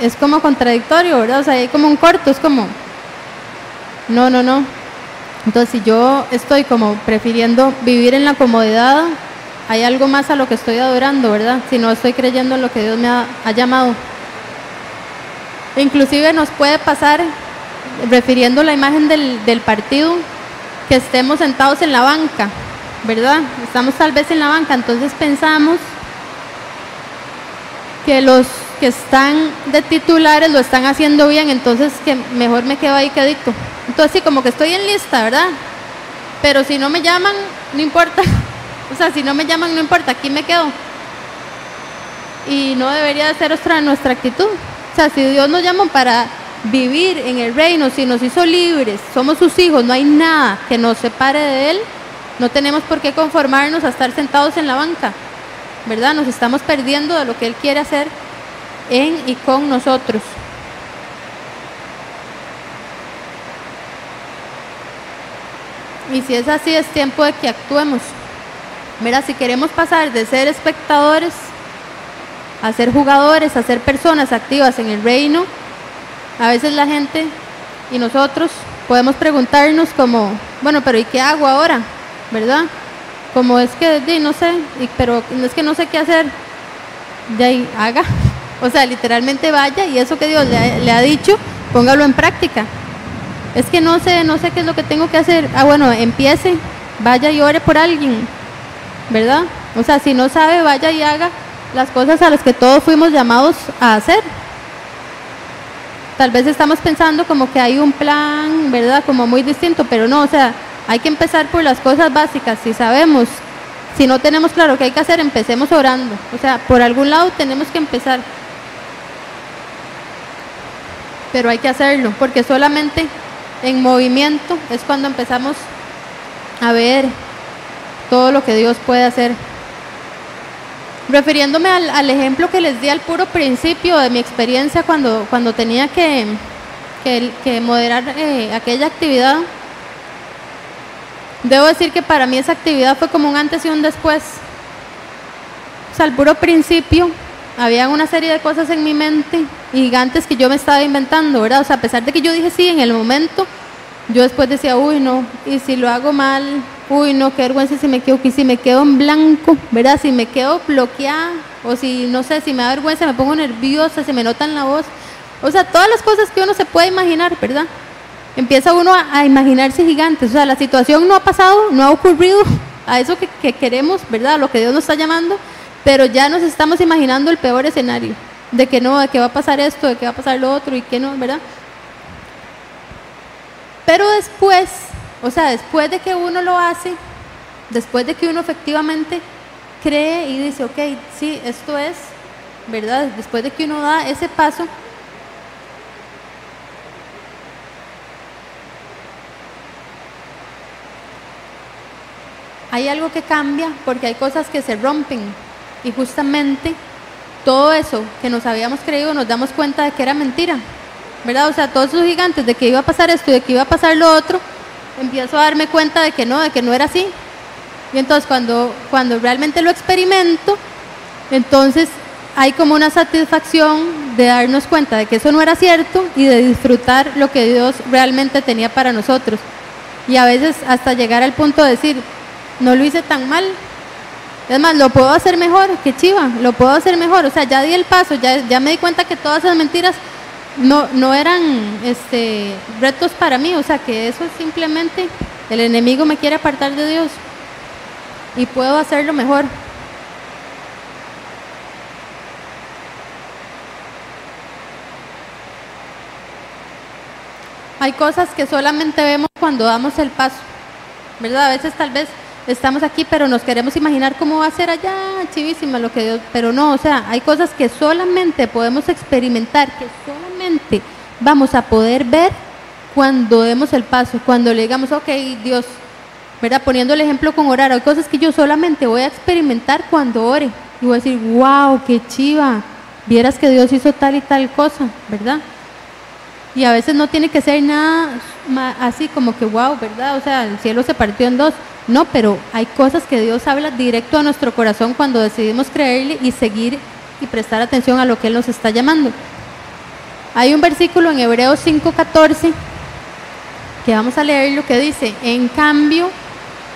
es como contradictorio, ¿verdad? O sea, hay como un corto, es como, no, no, no. Entonces, si yo estoy como prefiriendo vivir en la comodidad, hay algo más a lo que estoy adorando, ¿verdad? Si no estoy creyendo en lo que Dios me ha, llamado. Inclusive nos puede pasar, refiriendo la imagen del, partido, que estemos sentados en la banca, ¿verdad? Estamos tal vez en la banca, entonces pensamos que los que están de titulares lo están haciendo bien, entonces que mejor me quedo ahí quedito. Entonces sí, como que estoy en lista, ¿verdad? Pero si no me llaman, no importa. O sea, si no me llaman, no importa, aquí me quedo. Y no debería de ser nuestra, nuestra actitud. O sea, si Dios nos llama para vivir en el reino, si nos hizo libres, somos sus hijos, no hay nada que nos separe de Él, no tenemos por qué conformarnos a estar sentados en la banca, ¿verdad? Nos estamos perdiendo de lo que Él quiere hacer en y con nosotros. Y si es así, es tiempo de que actuemos. Mira, si queremos pasar de ser espectadores a ser jugadores, a ser personas activas en el reino, a veces la gente y nosotros podemos preguntarnos como, bueno, pero ¿y qué hago ahora? ¿Verdad? Como es que, no sé, pero es que no sé qué hacer. De ahí, haga. O sea, literalmente vaya y eso que Dios le, le ha dicho, póngalo en práctica. Es que no sé, no sé qué es lo que tengo que hacer. Ah, bueno, empiece, vaya y ore por alguien ¿verdad? O sea, si no sabe, vaya y haga las cosas a las que todos fuimos llamados a hacer. Tal vez estamos pensando como que hay un plan, ¿verdad? Como muy distinto, pero no, o sea, hay que empezar por las cosas básicas. Si sabemos, si no tenemos claro qué hay que hacer, empecemos orando. O sea, por algún lado tenemos que empezar. Pero hay que hacerlo, porque solamente en movimiento es cuando empezamos a ver todo lo que Dios puede hacer. Refiriéndome al, ejemplo que les di al puro principio de mi experiencia cuando, cuando tenía que, que, moderar eh, aquella actividad, debo decir que para mí esa actividad fue como un antes y un después. O sea, al puro principio había una serie de cosas en mi mente gigantes que yo me estaba inventando, ¿verdad? O sea, a pesar de que yo dije sí en el momento, yo después decía, uy, no, y si lo hago mal, uy, no, qué vergüenza si me quedo aquí, si me quedo en blanco, ¿verdad? Si me quedo bloqueada, o si, no sé, si me da vergüenza, me pongo nerviosa, se me nota en la voz. O sea, todas las cosas que uno se puede imaginar, ¿verdad? Empieza uno a, imaginarse gigantes. O sea, la situación no ha pasado, no ha ocurrido a eso que, que queremos, ¿verdad? Lo que Dios nos está llamando, pero ya nos estamos imaginando el peor escenario, de que no, de que va a pasar esto, de que va a pasar lo otro y que no, ¿verdad? Pero después, o sea, después de que uno lo hace, después de que uno efectivamente cree y dice, ok, sí, esto es, ¿verdad? Después de que uno da ese paso, hay algo que cambia porque hay cosas que se rompen y justamente todo eso que nos habíamos creído nos damos cuenta de que era mentira, ¿verdad? O sea, todos los gigantes de que iba a pasar esto y de que iba a pasar lo otro, empiezo a darme cuenta de que no, de que no era así. Y entonces cuando, cuando realmente lo experimento, entonces hay como una satisfacción de darnos cuenta de que eso no era cierto y de disfrutar lo que Dios realmente tenía para nosotros. Y a veces hasta llegar al punto de decir, no lo hice tan mal. Es más, lo puedo hacer mejor, que chiva, lo puedo hacer mejor. O sea, ya di el paso, ya, ya me di cuenta que todas esas mentiras no, no eran este, retos para mí. O sea, que eso simplemente el enemigo me quiere apartar de Dios. Y puedo hacerlo mejor. Hay cosas que solamente vemos cuando damos el paso, ¿verdad? A veces tal vez estamos aquí, pero nos queremos imaginar cómo va a ser allá, chivísima lo que Dios, pero no, o sea, hay cosas que solamente podemos experimentar, que solamente vamos a poder ver cuando demos el paso, cuando le digamos, ok, Dios, ¿verdad? Poniendo el ejemplo con orar, hay cosas que yo solamente voy a experimentar cuando ore y voy a decir, wow, qué chiva, vieras que Dios hizo tal y tal cosa, ¿verdad? Y a veces no tiene que ser nada así como que, wow, ¿verdad? O sea, el cielo se partió en dos. No, pero hay cosas que Dios habla directo a nuestro corazón cuando decidimos creerle y seguir y prestar atención a lo que Él nos está llamando. Hay un versículo en Hebreos 5:14 que vamos a leer lo que dice, en cambio,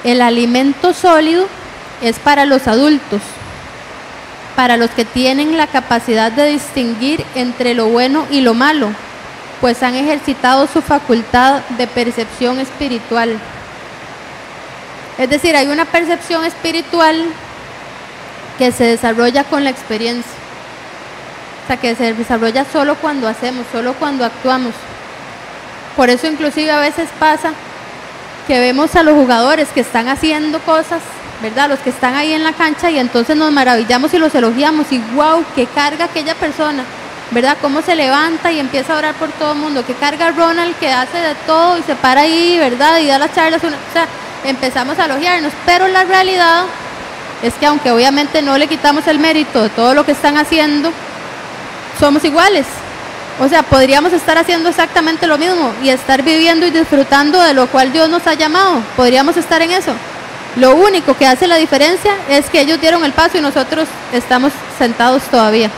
el alimento sólido es para los adultos, para los que tienen la capacidad de distinguir entre lo bueno y lo malo pues han ejercitado su facultad de percepción espiritual. Es decir, hay una percepción espiritual que se desarrolla con la experiencia. Sea, que se desarrolla solo cuando hacemos, solo cuando actuamos. Por eso inclusive a veces pasa que vemos a los jugadores que están haciendo cosas, ¿verdad? Los que están ahí en la cancha y entonces nos maravillamos y los elogiamos y wow, qué carga aquella persona ¿verdad? Cómo se levanta y empieza a orar por todo el mundo, que carga Ronald, que hace de todo y se para ahí, ¿verdad? Y da las charlas, o sea, empezamos a elogiarnos, pero la realidad es que aunque obviamente no le quitamos el mérito de todo lo que están haciendo, somos iguales. O sea, podríamos estar haciendo exactamente lo mismo y estar viviendo y disfrutando de lo cual Dios nos ha llamado. Podríamos estar en eso. Lo único que hace la diferencia es que ellos dieron el paso y nosotros estamos sentados todavía.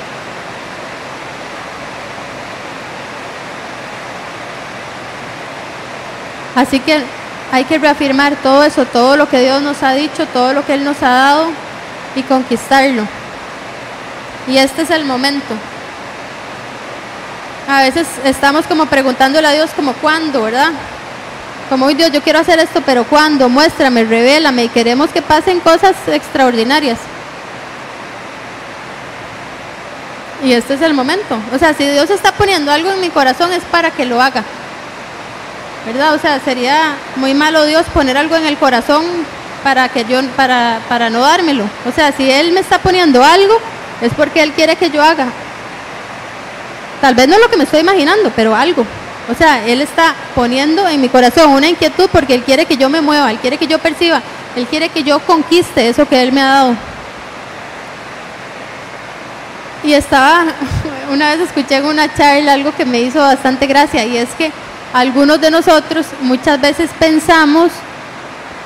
Así que hay que reafirmar todo eso, todo lo que Dios nos ha dicho, todo lo que Él nos ha dado y conquistarlo. Y este es el momento. A veces estamos como preguntándole a Dios como cuándo, ¿verdad? Como, hoy Dios, yo quiero hacer esto, pero ¿cuándo? Muéstrame, revélame. Y queremos que pasen cosas extraordinarias. Y este es el momento. O sea, si Dios está poniendo algo en mi corazón es para que lo haga. ¿verdad? O sea, sería muy malo Dios poner algo en el corazón para que yo para, para no dármelo. O sea, si él me está poniendo algo es porque él quiere que yo haga. Tal vez no es lo que me estoy imaginando, pero algo. O sea, él está poniendo en mi corazón una inquietud porque él quiere que yo me mueva, él quiere que yo perciba, él quiere que yo conquiste eso que él me ha dado. Y estaba, una vez escuché en una charla algo que me hizo bastante gracia y es que algunos de nosotros muchas veces pensamos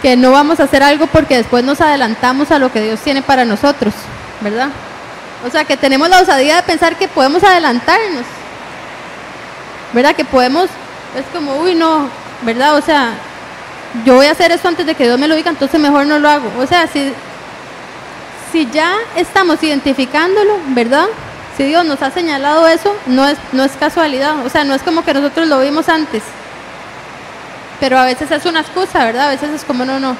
que no vamos a hacer algo porque después nos adelantamos a lo que Dios tiene para nosotros, ¿verdad? O sea, que tenemos la osadía de pensar que podemos adelantarnos, ¿verdad? Que podemos, es como, uy, no, ¿verdad? O sea, yo voy a hacer esto antes de que Dios me lo diga, entonces mejor no lo hago. O sea, si, si ya estamos identificándolo, ¿verdad? Si Dios nos ha señalado eso, no es, no es casualidad, o sea, no es como que nosotros lo vimos antes. Pero a veces es una excusa, ¿verdad? A veces es como, no, no,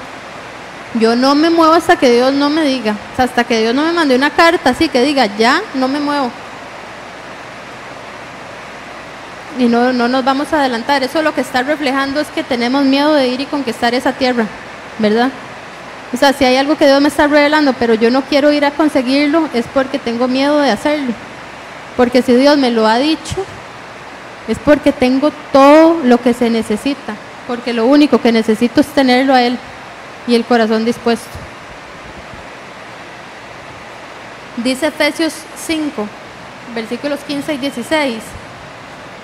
yo no me muevo hasta que Dios no me diga, o sea, hasta que Dios no me mande una carta así que diga, ya, no me muevo. Y no, no nos vamos a adelantar, eso lo que está reflejando es que tenemos miedo de ir y conquistar esa tierra, ¿verdad? O sea, si hay algo que Dios me está revelando, pero yo no quiero ir a conseguirlo, es porque tengo miedo de hacerlo. Porque si Dios me lo ha dicho, es porque tengo todo lo que se necesita. Porque lo único que necesito es tenerlo a Él. Y el corazón dispuesto. Dice Efesios 5, versículos 15 y 16.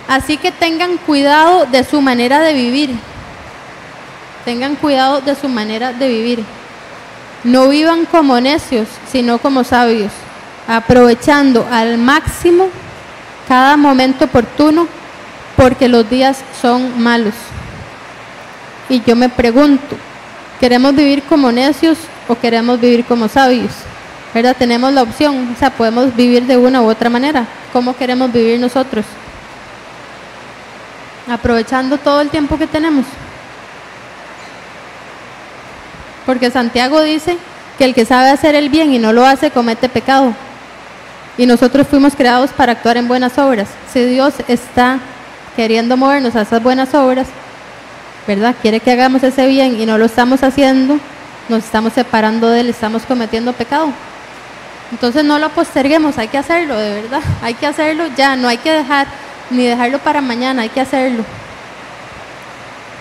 Así que tengan cuidado de su manera de vivir. Tengan cuidado de su manera de vivir. No vivan como necios, sino como sabios, aprovechando al máximo cada momento oportuno, porque los días son malos. Y yo me pregunto, ¿queremos vivir como necios o queremos vivir como sabios? ¿Verdad? Tenemos la opción, o sea, podemos vivir de una u otra manera. ¿Cómo queremos vivir nosotros? Aprovechando todo el tiempo que tenemos. Porque Santiago dice que el que sabe hacer el bien y no lo hace comete pecado. Y nosotros fuimos creados para actuar en buenas obras. Si Dios está queriendo movernos a esas buenas obras, ¿verdad? Quiere que hagamos ese bien y no lo estamos haciendo, nos estamos separando de él, estamos cometiendo pecado. Entonces no lo posterguemos, hay que hacerlo, de verdad, hay que hacerlo ya, no hay que dejar ni dejarlo para mañana, hay que hacerlo.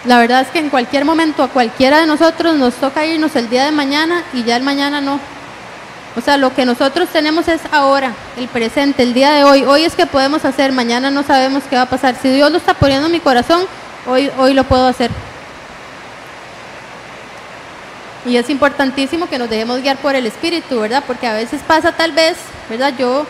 La verdad es que en cualquier momento a cualquiera de nosotros nos toca irnos el día de mañana y ya el mañana no. O sea, lo que nosotros tenemos es ahora, el presente, el día de hoy. Hoy es que podemos hacer, mañana no sabemos qué va a pasar. Si Dios lo está poniendo en mi corazón, hoy, hoy lo puedo hacer. Y es importantísimo que nos dejemos guiar por el Espíritu, ¿verdad? Porque a veces pasa tal vez, ¿verdad? Yo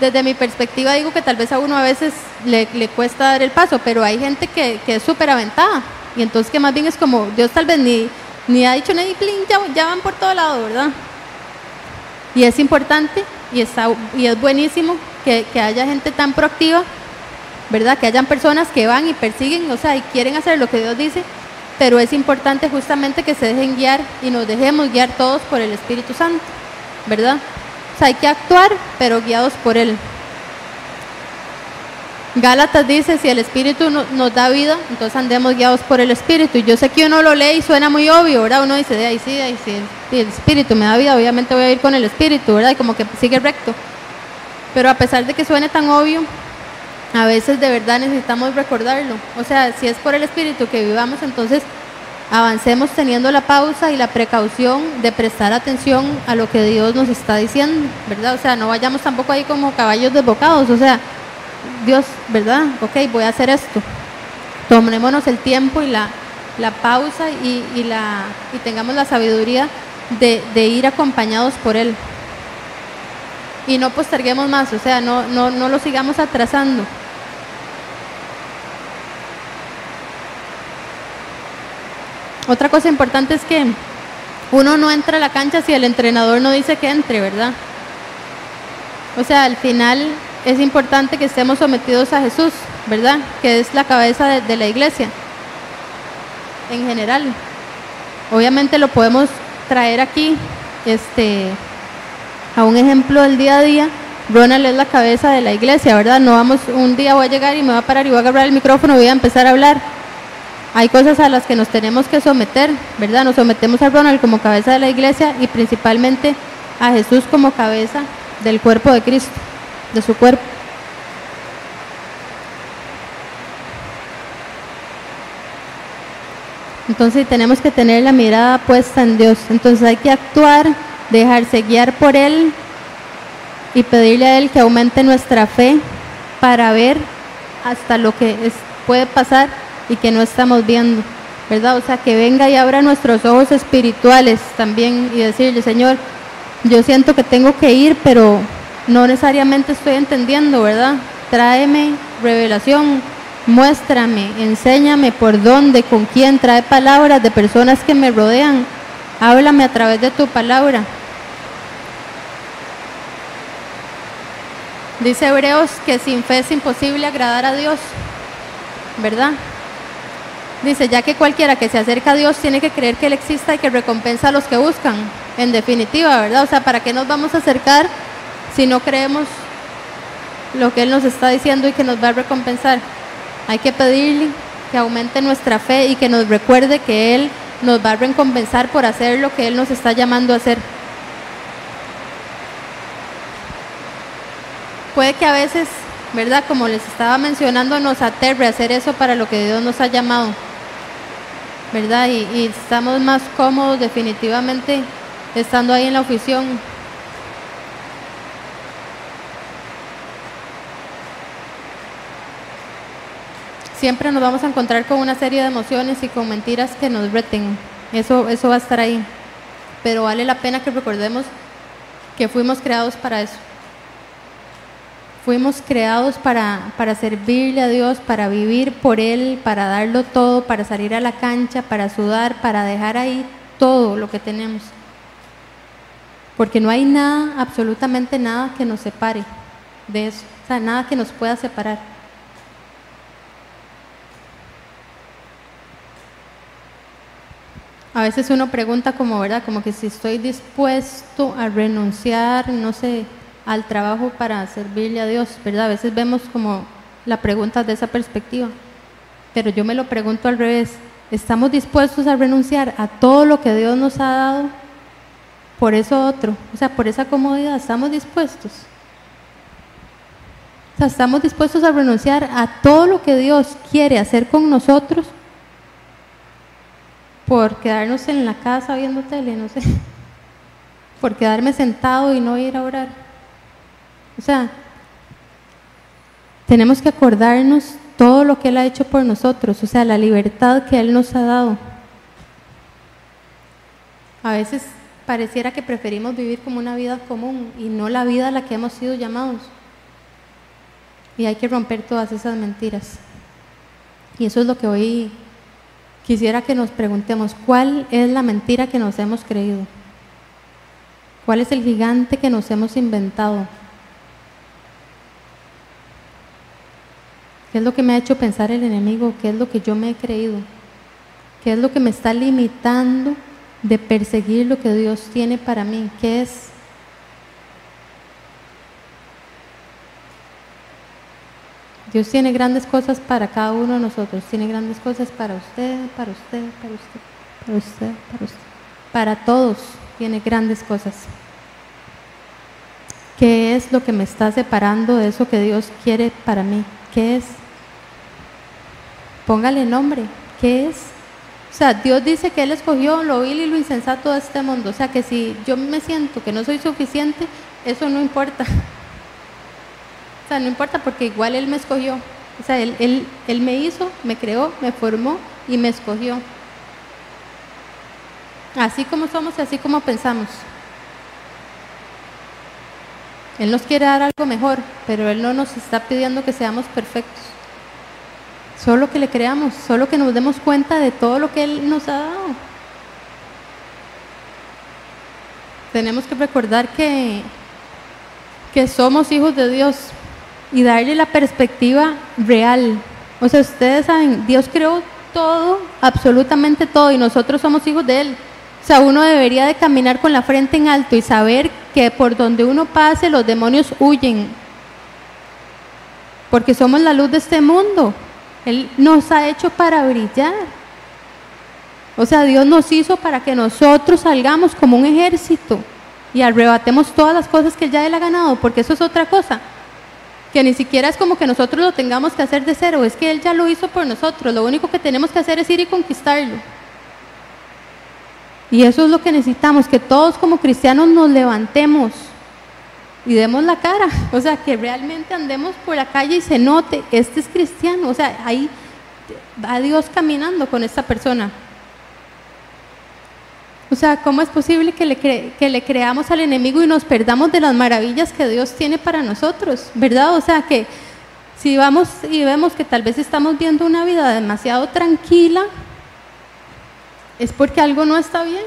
desde mi perspectiva digo que tal vez a uno a veces le, cuesta dar el paso, pero hay gente que, es súper aventada. Y entonces que más bien es como, Dios tal vez ni, ni ha dicho, ni ya, ya van por todo lado, ¿verdad? Y es importante y, está, y es buenísimo que, que haya gente tan proactiva, ¿verdad? Que hayan personas que van y persiguen, o sea, y quieren hacer lo que Dios dice, pero es importante justamente que se dejen guiar y nos dejemos guiar todos por el Espíritu Santo, ¿verdad? O sea, hay que actuar, pero guiados por Él. Gálatas dice, si el Espíritu nos da vida, entonces andemos guiados por el Espíritu. Y yo sé que uno lo lee y suena muy obvio, ¿verdad? Uno dice, ahí sí, ahí sí, el Espíritu me da vida, obviamente voy a ir con el Espíritu, ¿verdad? Y como que sigue recto. Pero a pesar de que suene tan obvio, a veces de verdad necesitamos recordarlo. O sea, si es por el Espíritu que vivamos, entonces avancemos teniendo la pausa y la precaución de prestar atención a lo que Dios nos está diciendo, ¿verdad? O sea, no vayamos tampoco ahí como caballos desbocados, o sea, Dios, ¿verdad? Ok, voy a hacer esto. Tomémonos el tiempo y la, pausa y, tengamos la sabiduría de, ir acompañados por Él. Y no posterguemos más, o sea, no, no lo sigamos atrasando. Otra cosa importante es que uno no entra a la cancha si el entrenador no dice que entre, ¿verdad? O sea, al final es importante que estemos sometidos a Jesús, ¿verdad? Que es la cabeza de, la iglesia en general. Obviamente lo podemos traer aquí este, a un ejemplo del día a día. Ronald es la cabeza de la iglesia, ¿verdad? No vamos, un día voy a llegar y me voy a parar y voy a agarrar el micrófono y voy a empezar a hablar hay cosas a las que nos tenemos que someter, ¿verdad? Nos sometemos a Ronald como cabeza de la iglesia y principalmente a Jesús como cabeza del cuerpo de Cristo, de su cuerpo. Entonces tenemos que tener la mirada puesta en Dios. Entonces hay que actuar, dejarse guiar por Él y pedirle a Él que aumente nuestra fe para ver hasta lo que puede pasar y que no estamos viendo, ¿verdad? O sea, que venga y abra nuestros ojos espirituales también y decirle, Señor, yo siento que tengo que ir, pero no necesariamente estoy entendiendo, ¿verdad? Tráeme revelación, muéstrame, enséñame por dónde, con quién, trae palabras de personas que me rodean, háblame a través de tu palabra. Dice Hebreos que sin fe es imposible agradar a Dios, ¿verdad? Dice, ya que cualquiera que se acerca a Dios tiene que creer que Él exista y que recompensa a los que buscan. En definitiva, ¿verdad? O sea, ¿para qué nos vamos a acercar si no creemos lo que Él nos está diciendo y que nos va a recompensar? Hay que pedirle que aumente nuestra fe y que nos recuerde que Él nos va a recompensar por hacer lo que Él nos está llamando a hacer. Puede que a veces, ¿verdad? Como les estaba mencionando, nos aterre hacer eso para lo que Dios nos ha llamado ¿verdad? Y, y estamos más cómodos definitivamente estando ahí en la oficina. Siempre nos vamos a encontrar con una serie de emociones y con mentiras que nos reten. Eso, eso va a estar ahí. Pero vale la pena que recordemos que fuimos creados para eso. Fuimos creados para, para servirle a Dios, para vivir por Él, para darlo todo, para salir a la cancha, para sudar, para dejar ahí todo lo que tenemos. Porque no hay nada, absolutamente nada que nos separe de eso. O sea, nada que nos pueda separar. A veces uno pregunta como, ¿verdad? Como que si estoy dispuesto a renunciar, no sé, al trabajo para servirle a Dios, ¿verdad? A veces vemos como la pregunta de esa perspectiva. Pero yo me lo pregunto al revés. ¿Estamos dispuestos a renunciar a todo lo que Dios nos ha dado por eso otro? O sea, por esa comodidad, ¿estamos dispuestos? O sea, ¿estamos dispuestos a renunciar a todo lo que Dios quiere hacer con nosotros por quedarnos en la casa viendo tele, no sé, por quedarme sentado y no ir a orar. O sea, tenemos que acordarnos todo lo que Él ha hecho por nosotros, o sea, la libertad que Él nos ha dado. A veces pareciera que preferimos vivir como una vida común y no la vida a la que hemos sido llamados. Y hay que romper todas esas mentiras. Y eso es lo que hoy quisiera que nos preguntemos, ¿cuál es la mentira que nos hemos creído? ¿Cuál es el gigante que nos hemos inventado? ¿Qué es lo que me ha hecho pensar el enemigo? ¿Qué es lo que yo me he creído? ¿Qué es lo que me está limitando de perseguir lo que Dios tiene para mí? ¿Qué es? Dios tiene grandes cosas para cada uno de nosotros. Tiene grandes cosas para usted, para usted, para usted, para usted, para usted. Para todos tiene grandes cosas. ¿Qué es lo que me está separando de eso que Dios quiere para mí? ¿Qué es? Póngale nombre. ¿Qué es? O sea, Dios dice que Él escogió lo vil y lo insensato de este mundo. O sea, que si yo me siento que no soy suficiente, eso no importa. O sea, no importa porque igual Él me escogió. O sea, él, él, él me hizo, me creó, me formó y me escogió. Así como somos y así como pensamos. Él nos quiere dar algo mejor, pero Él no nos está pidiendo que seamos perfectos. Solo que le creamos, solo que nos demos cuenta de todo lo que Él nos ha dado. Tenemos que recordar que, que somos hijos de Dios, y darle la perspectiva real. O sea, ustedes saben, Dios creó todo, absolutamente todo, y nosotros somos hijos de Él. O sea, uno debería de caminar con la frente en alto y saber que por donde uno pase los demonios huyen, porque somos la luz de este mundo. Él nos ha hecho para brillar. O sea, Dios nos hizo para que nosotros salgamos como un ejército y arrebatemos todas las cosas que ya Él ha ganado, porque eso es otra cosa que ni siquiera es como que nosotros lo tengamos que hacer de cero, es que Él ya lo hizo por nosotros, lo único que tenemos que hacer es ir y conquistarlo. Y eso es lo que necesitamos, que todos como cristianos nos levantemos y demos la cara, o sea, que realmente andemos por la calle y se note, este es cristiano, o sea, ahí va Dios caminando con esta persona. O sea, ¿cómo es posible que le, le creamos al enemigo y nos perdamos de las maravillas que Dios tiene para nosotros? ¿Verdad? O sea, que si vamos y vemos que tal vez estamos viendo una vida demasiado tranquila, es porque algo no está bien.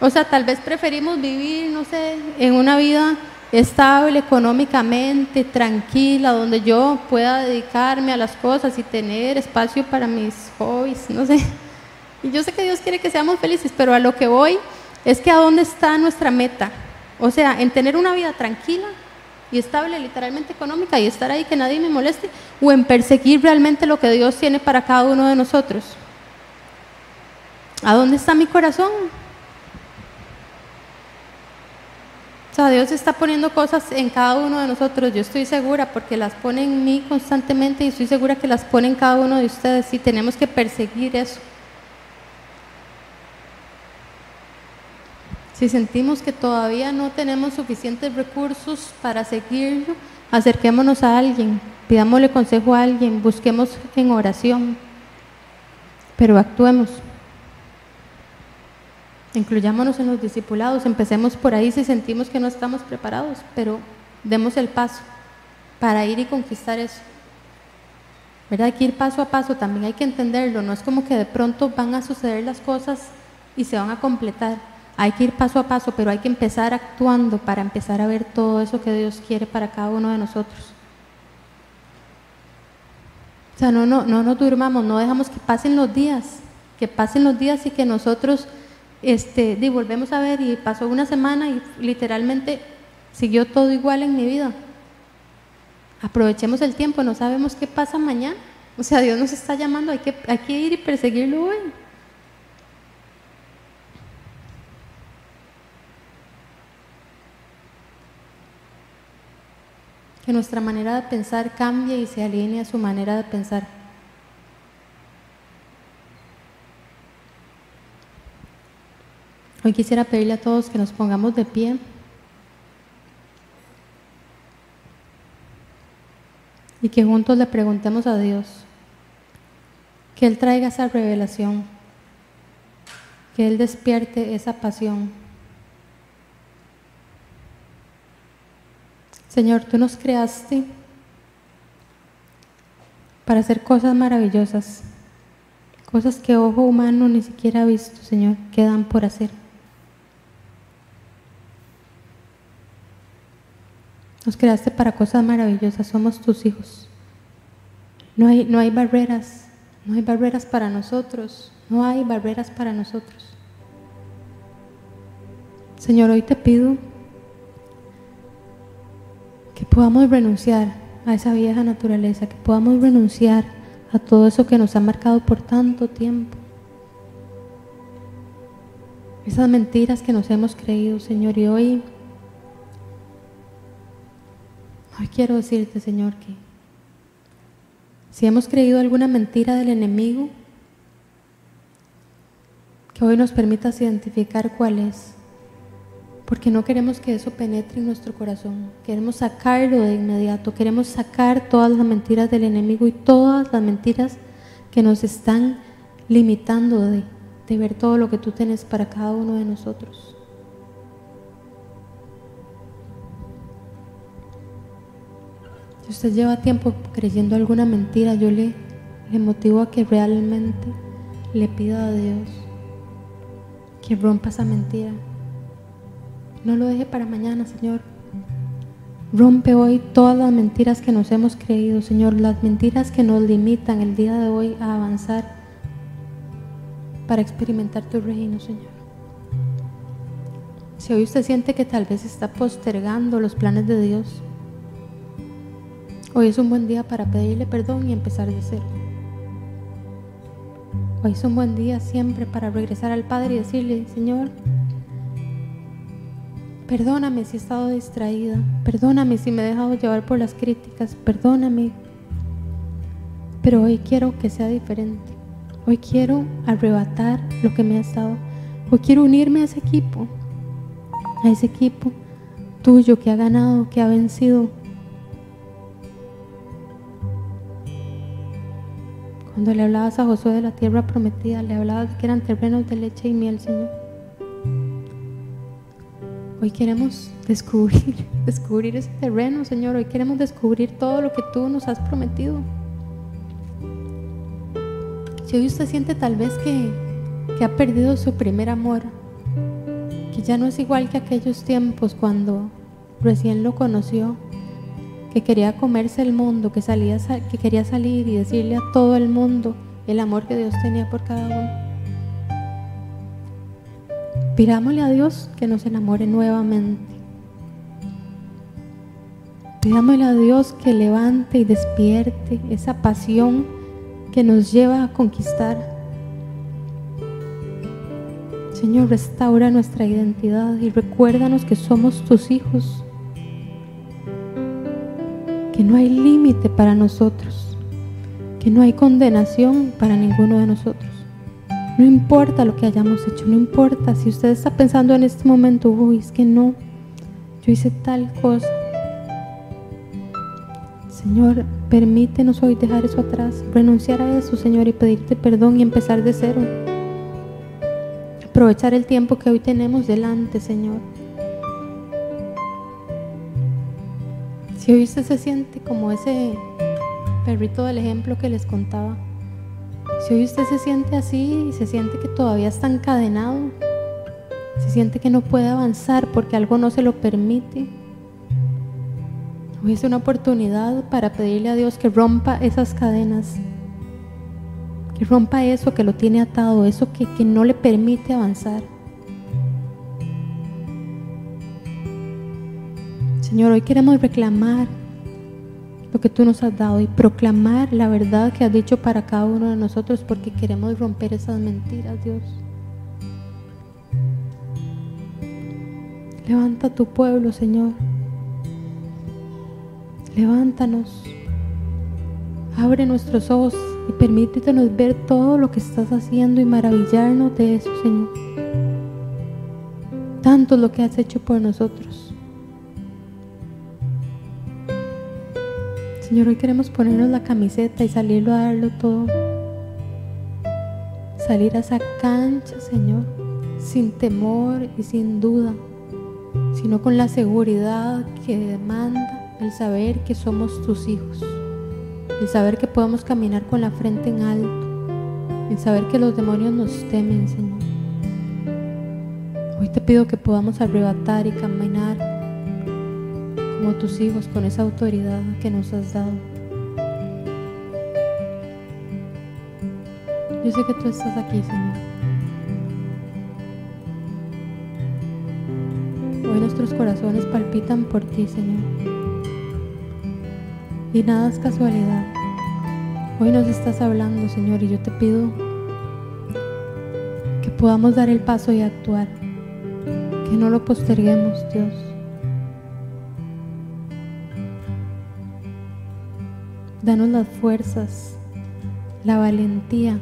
O sea, tal vez preferimos vivir, no sé, en una vida estable económicamente, tranquila, donde yo pueda dedicarme a las cosas y tener espacio para mis hobbies, no sé. Y yo sé que Dios quiere que seamos felices, pero a lo que voy es que a dónde está nuestra meta. O sea, en tener una vida tranquila y estable, literalmente económica, y estar ahí que nadie me moleste, o en perseguir realmente lo que Dios tiene para cada uno de nosotros. ¿A dónde está mi corazón? O sea, Dios está poniendo cosas en cada uno de nosotros, yo estoy segura, porque las pone en mí constantemente y estoy segura que las pone en cada uno de ustedes y tenemos que perseguir eso. Si sentimos que todavía no tenemos suficientes recursos para seguirlo, acerquémonos a alguien, pidámosle consejo a alguien, busquemos en oración, pero actuemos. Incluyámonos en los discipulados, empecemos por ahí si sentimos que no estamos preparados, pero demos el paso para ir y conquistar eso. ¿Verdad? Hay que ir paso a paso, también hay que entenderlo, no es como que de pronto van a suceder las cosas y se van a completar. Hay que ir paso a paso, pero hay que empezar actuando para empezar a ver todo eso que Dios quiere para cada uno de nosotros. O sea, no, no, no nos durmamos, no dejamos que pasen los días, que pasen los días y que nosotros este, y volvemos a ver y pasó una semana y literalmente siguió todo igual en mi vida. Aprovechemos el tiempo, no sabemos qué pasa mañana. O sea, Dios nos está llamando, hay que, hay que ir y perseguirlo hoy. Que nuestra manera de pensar cambie y se alinee a su manera de pensar. Hoy quisiera pedirle a todos que nos pongamos de pie. Y que juntos le preguntemos a Dios que Él traiga esa revelación, que Él despierte esa pasión. Señor, tú nos creaste para hacer cosas maravillosas, cosas que ojo humano ni siquiera ha visto, Señor, quedan por hacer. Nos creaste para cosas maravillosas, somos tus hijos. No hay, no hay barreras, no hay barreras para nosotros, no hay barreras para nosotros. Señor, hoy te pido que podamos renunciar a esa vieja naturaleza, que podamos renunciar a todo eso que nos ha marcado por tanto tiempo. Esas mentiras que nos hemos creído, Señor, y hoy Hoy quiero decirte, Señor, que si hemos creído alguna mentira del enemigo, que hoy nos permitas identificar cuál es, porque no queremos que eso penetre en nuestro corazón, queremos sacarlo de inmediato, queremos sacar todas las mentiras del enemigo y todas las mentiras que nos están limitando de, de ver todo lo que tú tienes para cada uno de nosotros. Si usted lleva tiempo creyendo alguna mentira, yo le, le motivo a que realmente le pida a Dios que rompa esa mentira. No lo deje para mañana, Señor. Rompe hoy todas las mentiras que nos hemos creído, Señor, las mentiras que nos limitan el día de hoy a avanzar para experimentar tu reino, Señor. Si hoy usted siente que tal vez está postergando los planes de Dios, Hoy es un buen día para pedirle perdón y empezar de cero. Hoy es un buen día siempre para regresar al Padre y decirle, Señor, perdóname si he estado distraída, perdóname si me he dejado llevar por las críticas, perdóname. Pero hoy quiero que sea diferente. Hoy quiero arrebatar lo que me ha estado. Hoy quiero unirme a ese equipo, a ese equipo tuyo que ha ganado, que ha vencido, Cuando le hablabas a Josué de la tierra prometida, le hablabas que eran terrenos de leche y miel, Señor. Hoy queremos descubrir, descubrir ese terreno, Señor. Hoy queremos descubrir todo lo que tú nos has prometido. Si hoy usted siente tal vez que, que ha perdido su primer amor, que ya no es igual que aquellos tiempos cuando recién lo conoció, que quería comerse el mundo, que, salía, que quería salir y decirle a todo el mundo el amor que Dios tenía por cada uno. Pidámosle a Dios que nos enamore nuevamente. Pidámosle a Dios que levante y despierte esa pasión que nos lleva a conquistar. Señor, restaura nuestra identidad y recuérdanos que somos tus hijos, que no hay límite para nosotros, que no hay condenación para ninguno de nosotros. No importa lo que hayamos hecho, no importa si usted está pensando en este momento, uy, es que no, yo hice tal cosa. Señor, permítenos hoy dejar eso atrás, renunciar a eso, Señor, y pedirte perdón y empezar de cero. Aprovechar el tiempo que hoy tenemos delante, Señor. Si hoy usted se siente como ese perrito del ejemplo que les contaba, si hoy usted se siente así y se siente que todavía está encadenado, se siente que no puede avanzar porque algo no se lo permite, hoy es una oportunidad para pedirle a Dios que rompa esas cadenas que rompa eso que lo tiene atado, eso que, que no le permite avanzar. Señor, hoy queremos reclamar lo que tú nos has dado y proclamar la verdad que has dicho para cada uno de nosotros porque queremos romper esas mentiras, Dios. Levanta tu pueblo, Señor. Levántanos. Abre nuestros ojos y permítenos ver todo lo que estás haciendo y maravillarnos de eso, Señor. Tanto lo que has hecho por nosotros. Señor, hoy queremos ponernos la camiseta y salirlo a darlo todo. Salir a esa cancha, Señor, sin temor y sin duda, sino con la seguridad que demanda el saber que somos tus hijos el saber que podemos caminar con la frente en alto, el saber que los demonios nos temen, Señor. Hoy te pido que podamos arrebatar y caminar como tus hijos con esa autoridad que nos has dado. Yo sé que tú estás aquí, Señor. Hoy nuestros corazones palpitan por ti, Señor. Y nada es casualidad. Hoy nos estás hablando, Señor, y yo te pido que podamos dar el paso y actuar. Que no lo posterguemos, Dios. Danos las fuerzas, la valentía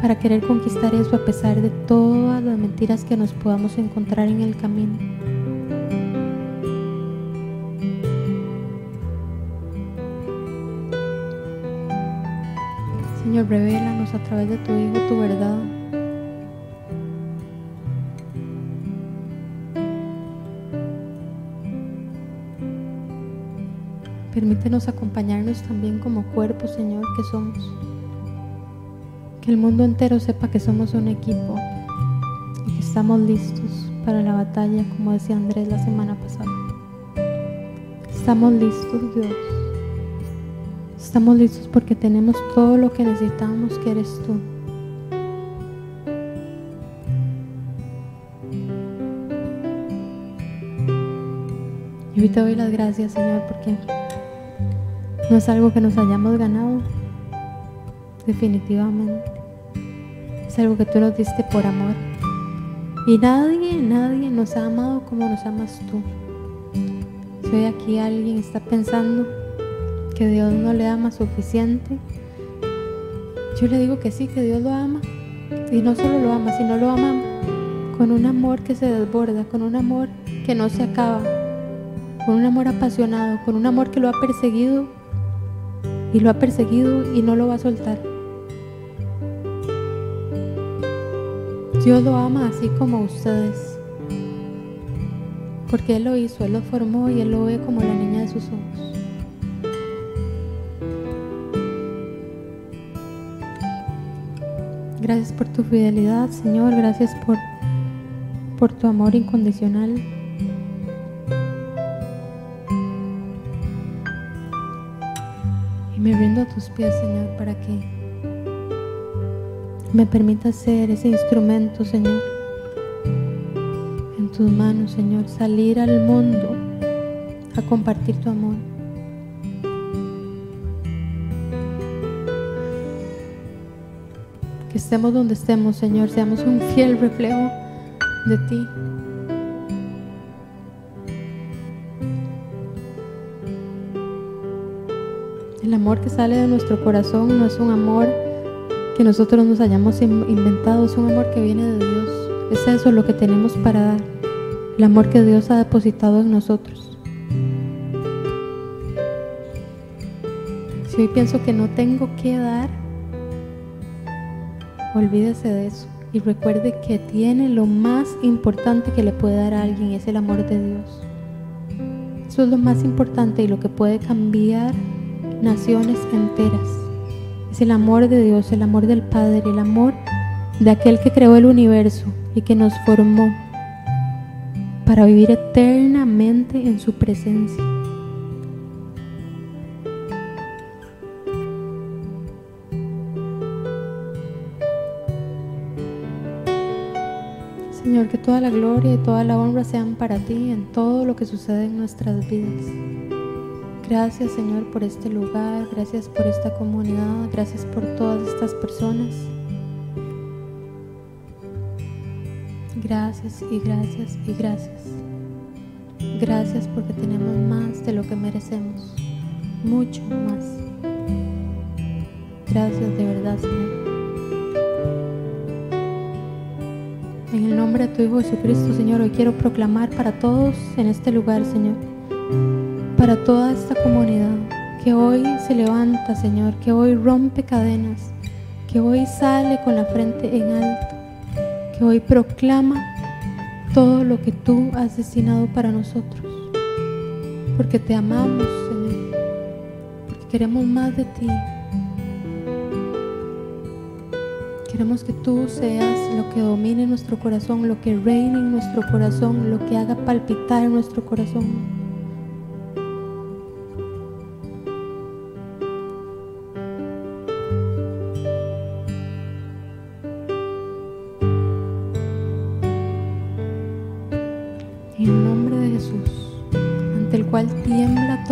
para querer conquistar eso a pesar de todas las mentiras que nos podamos encontrar en el camino. Señor, revélanos a través de tu Hijo tu verdad. Permítenos acompañarnos también como cuerpo, Señor, que somos. Que el mundo entero sepa que somos un equipo y que estamos listos para la batalla, como decía Andrés la semana pasada. Estamos listos, Dios. Estamos listos porque tenemos todo lo que necesitamos, que eres tú. Y hoy te doy las gracias, Señor, porque no es algo que nos hayamos ganado, definitivamente. Es algo que tú nos diste por amor. Y nadie, nadie nos ha amado como nos amas tú. Si hoy aquí alguien está pensando que Dios no le ama suficiente, yo le digo que sí, que Dios lo ama. Y no solo lo ama, sino lo ama con un amor que se desborda, con un amor que no se acaba, con un amor apasionado, con un amor que lo ha perseguido y lo ha perseguido y no lo va a soltar. Dios lo ama así como ustedes, porque Él lo hizo, Él lo formó y Él lo ve como la niña de sus ojos. Gracias por tu fidelidad, Señor. Gracias por, por tu amor incondicional. Rindo a tus pies, Señor, para que me permita ser ese instrumento, Señor, en tus manos, Señor. Salir al mundo a compartir tu amor. que estemos donde estemos, Señor, seamos un fiel reflejo de ti. Amor que sale de nuestro corazón no es un amor que nosotros nos hayamos inventado, es un amor que viene de Dios. Es eso lo que tenemos para dar, el amor que Dios ha depositado en nosotros. Si hoy pienso que no tengo que dar, olvídese de eso y recuerde que tiene lo más importante que le puede dar a alguien, es el amor de Dios. Eso es lo más importante y lo que puede cambiar naciones enteras. Es el amor de Dios, el amor del Padre, el amor de aquel que creó el universo y que nos formó para vivir eternamente en su presencia. Señor, que toda la gloria y toda la honra sean para ti en todo lo que sucede en nuestras vidas. Gracias Señor por este lugar, gracias por esta comunidad, gracias por todas estas personas. Gracias y gracias y gracias. Gracias porque tenemos más de lo que merecemos, mucho más. Gracias de verdad Señor. En el nombre de tu Hijo Jesucristo, Señor, hoy quiero proclamar para todos en este lugar, Señor para toda esta comunidad que hoy se levanta, Señor, que hoy rompe cadenas, que hoy sale con la frente en alto, que hoy proclama todo lo que tú has destinado para nosotros. Porque te amamos, Señor, porque queremos más de ti. Queremos que tú seas lo que domine nuestro corazón, lo que reine en nuestro corazón, lo que haga palpitar en nuestro corazón.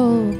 哦。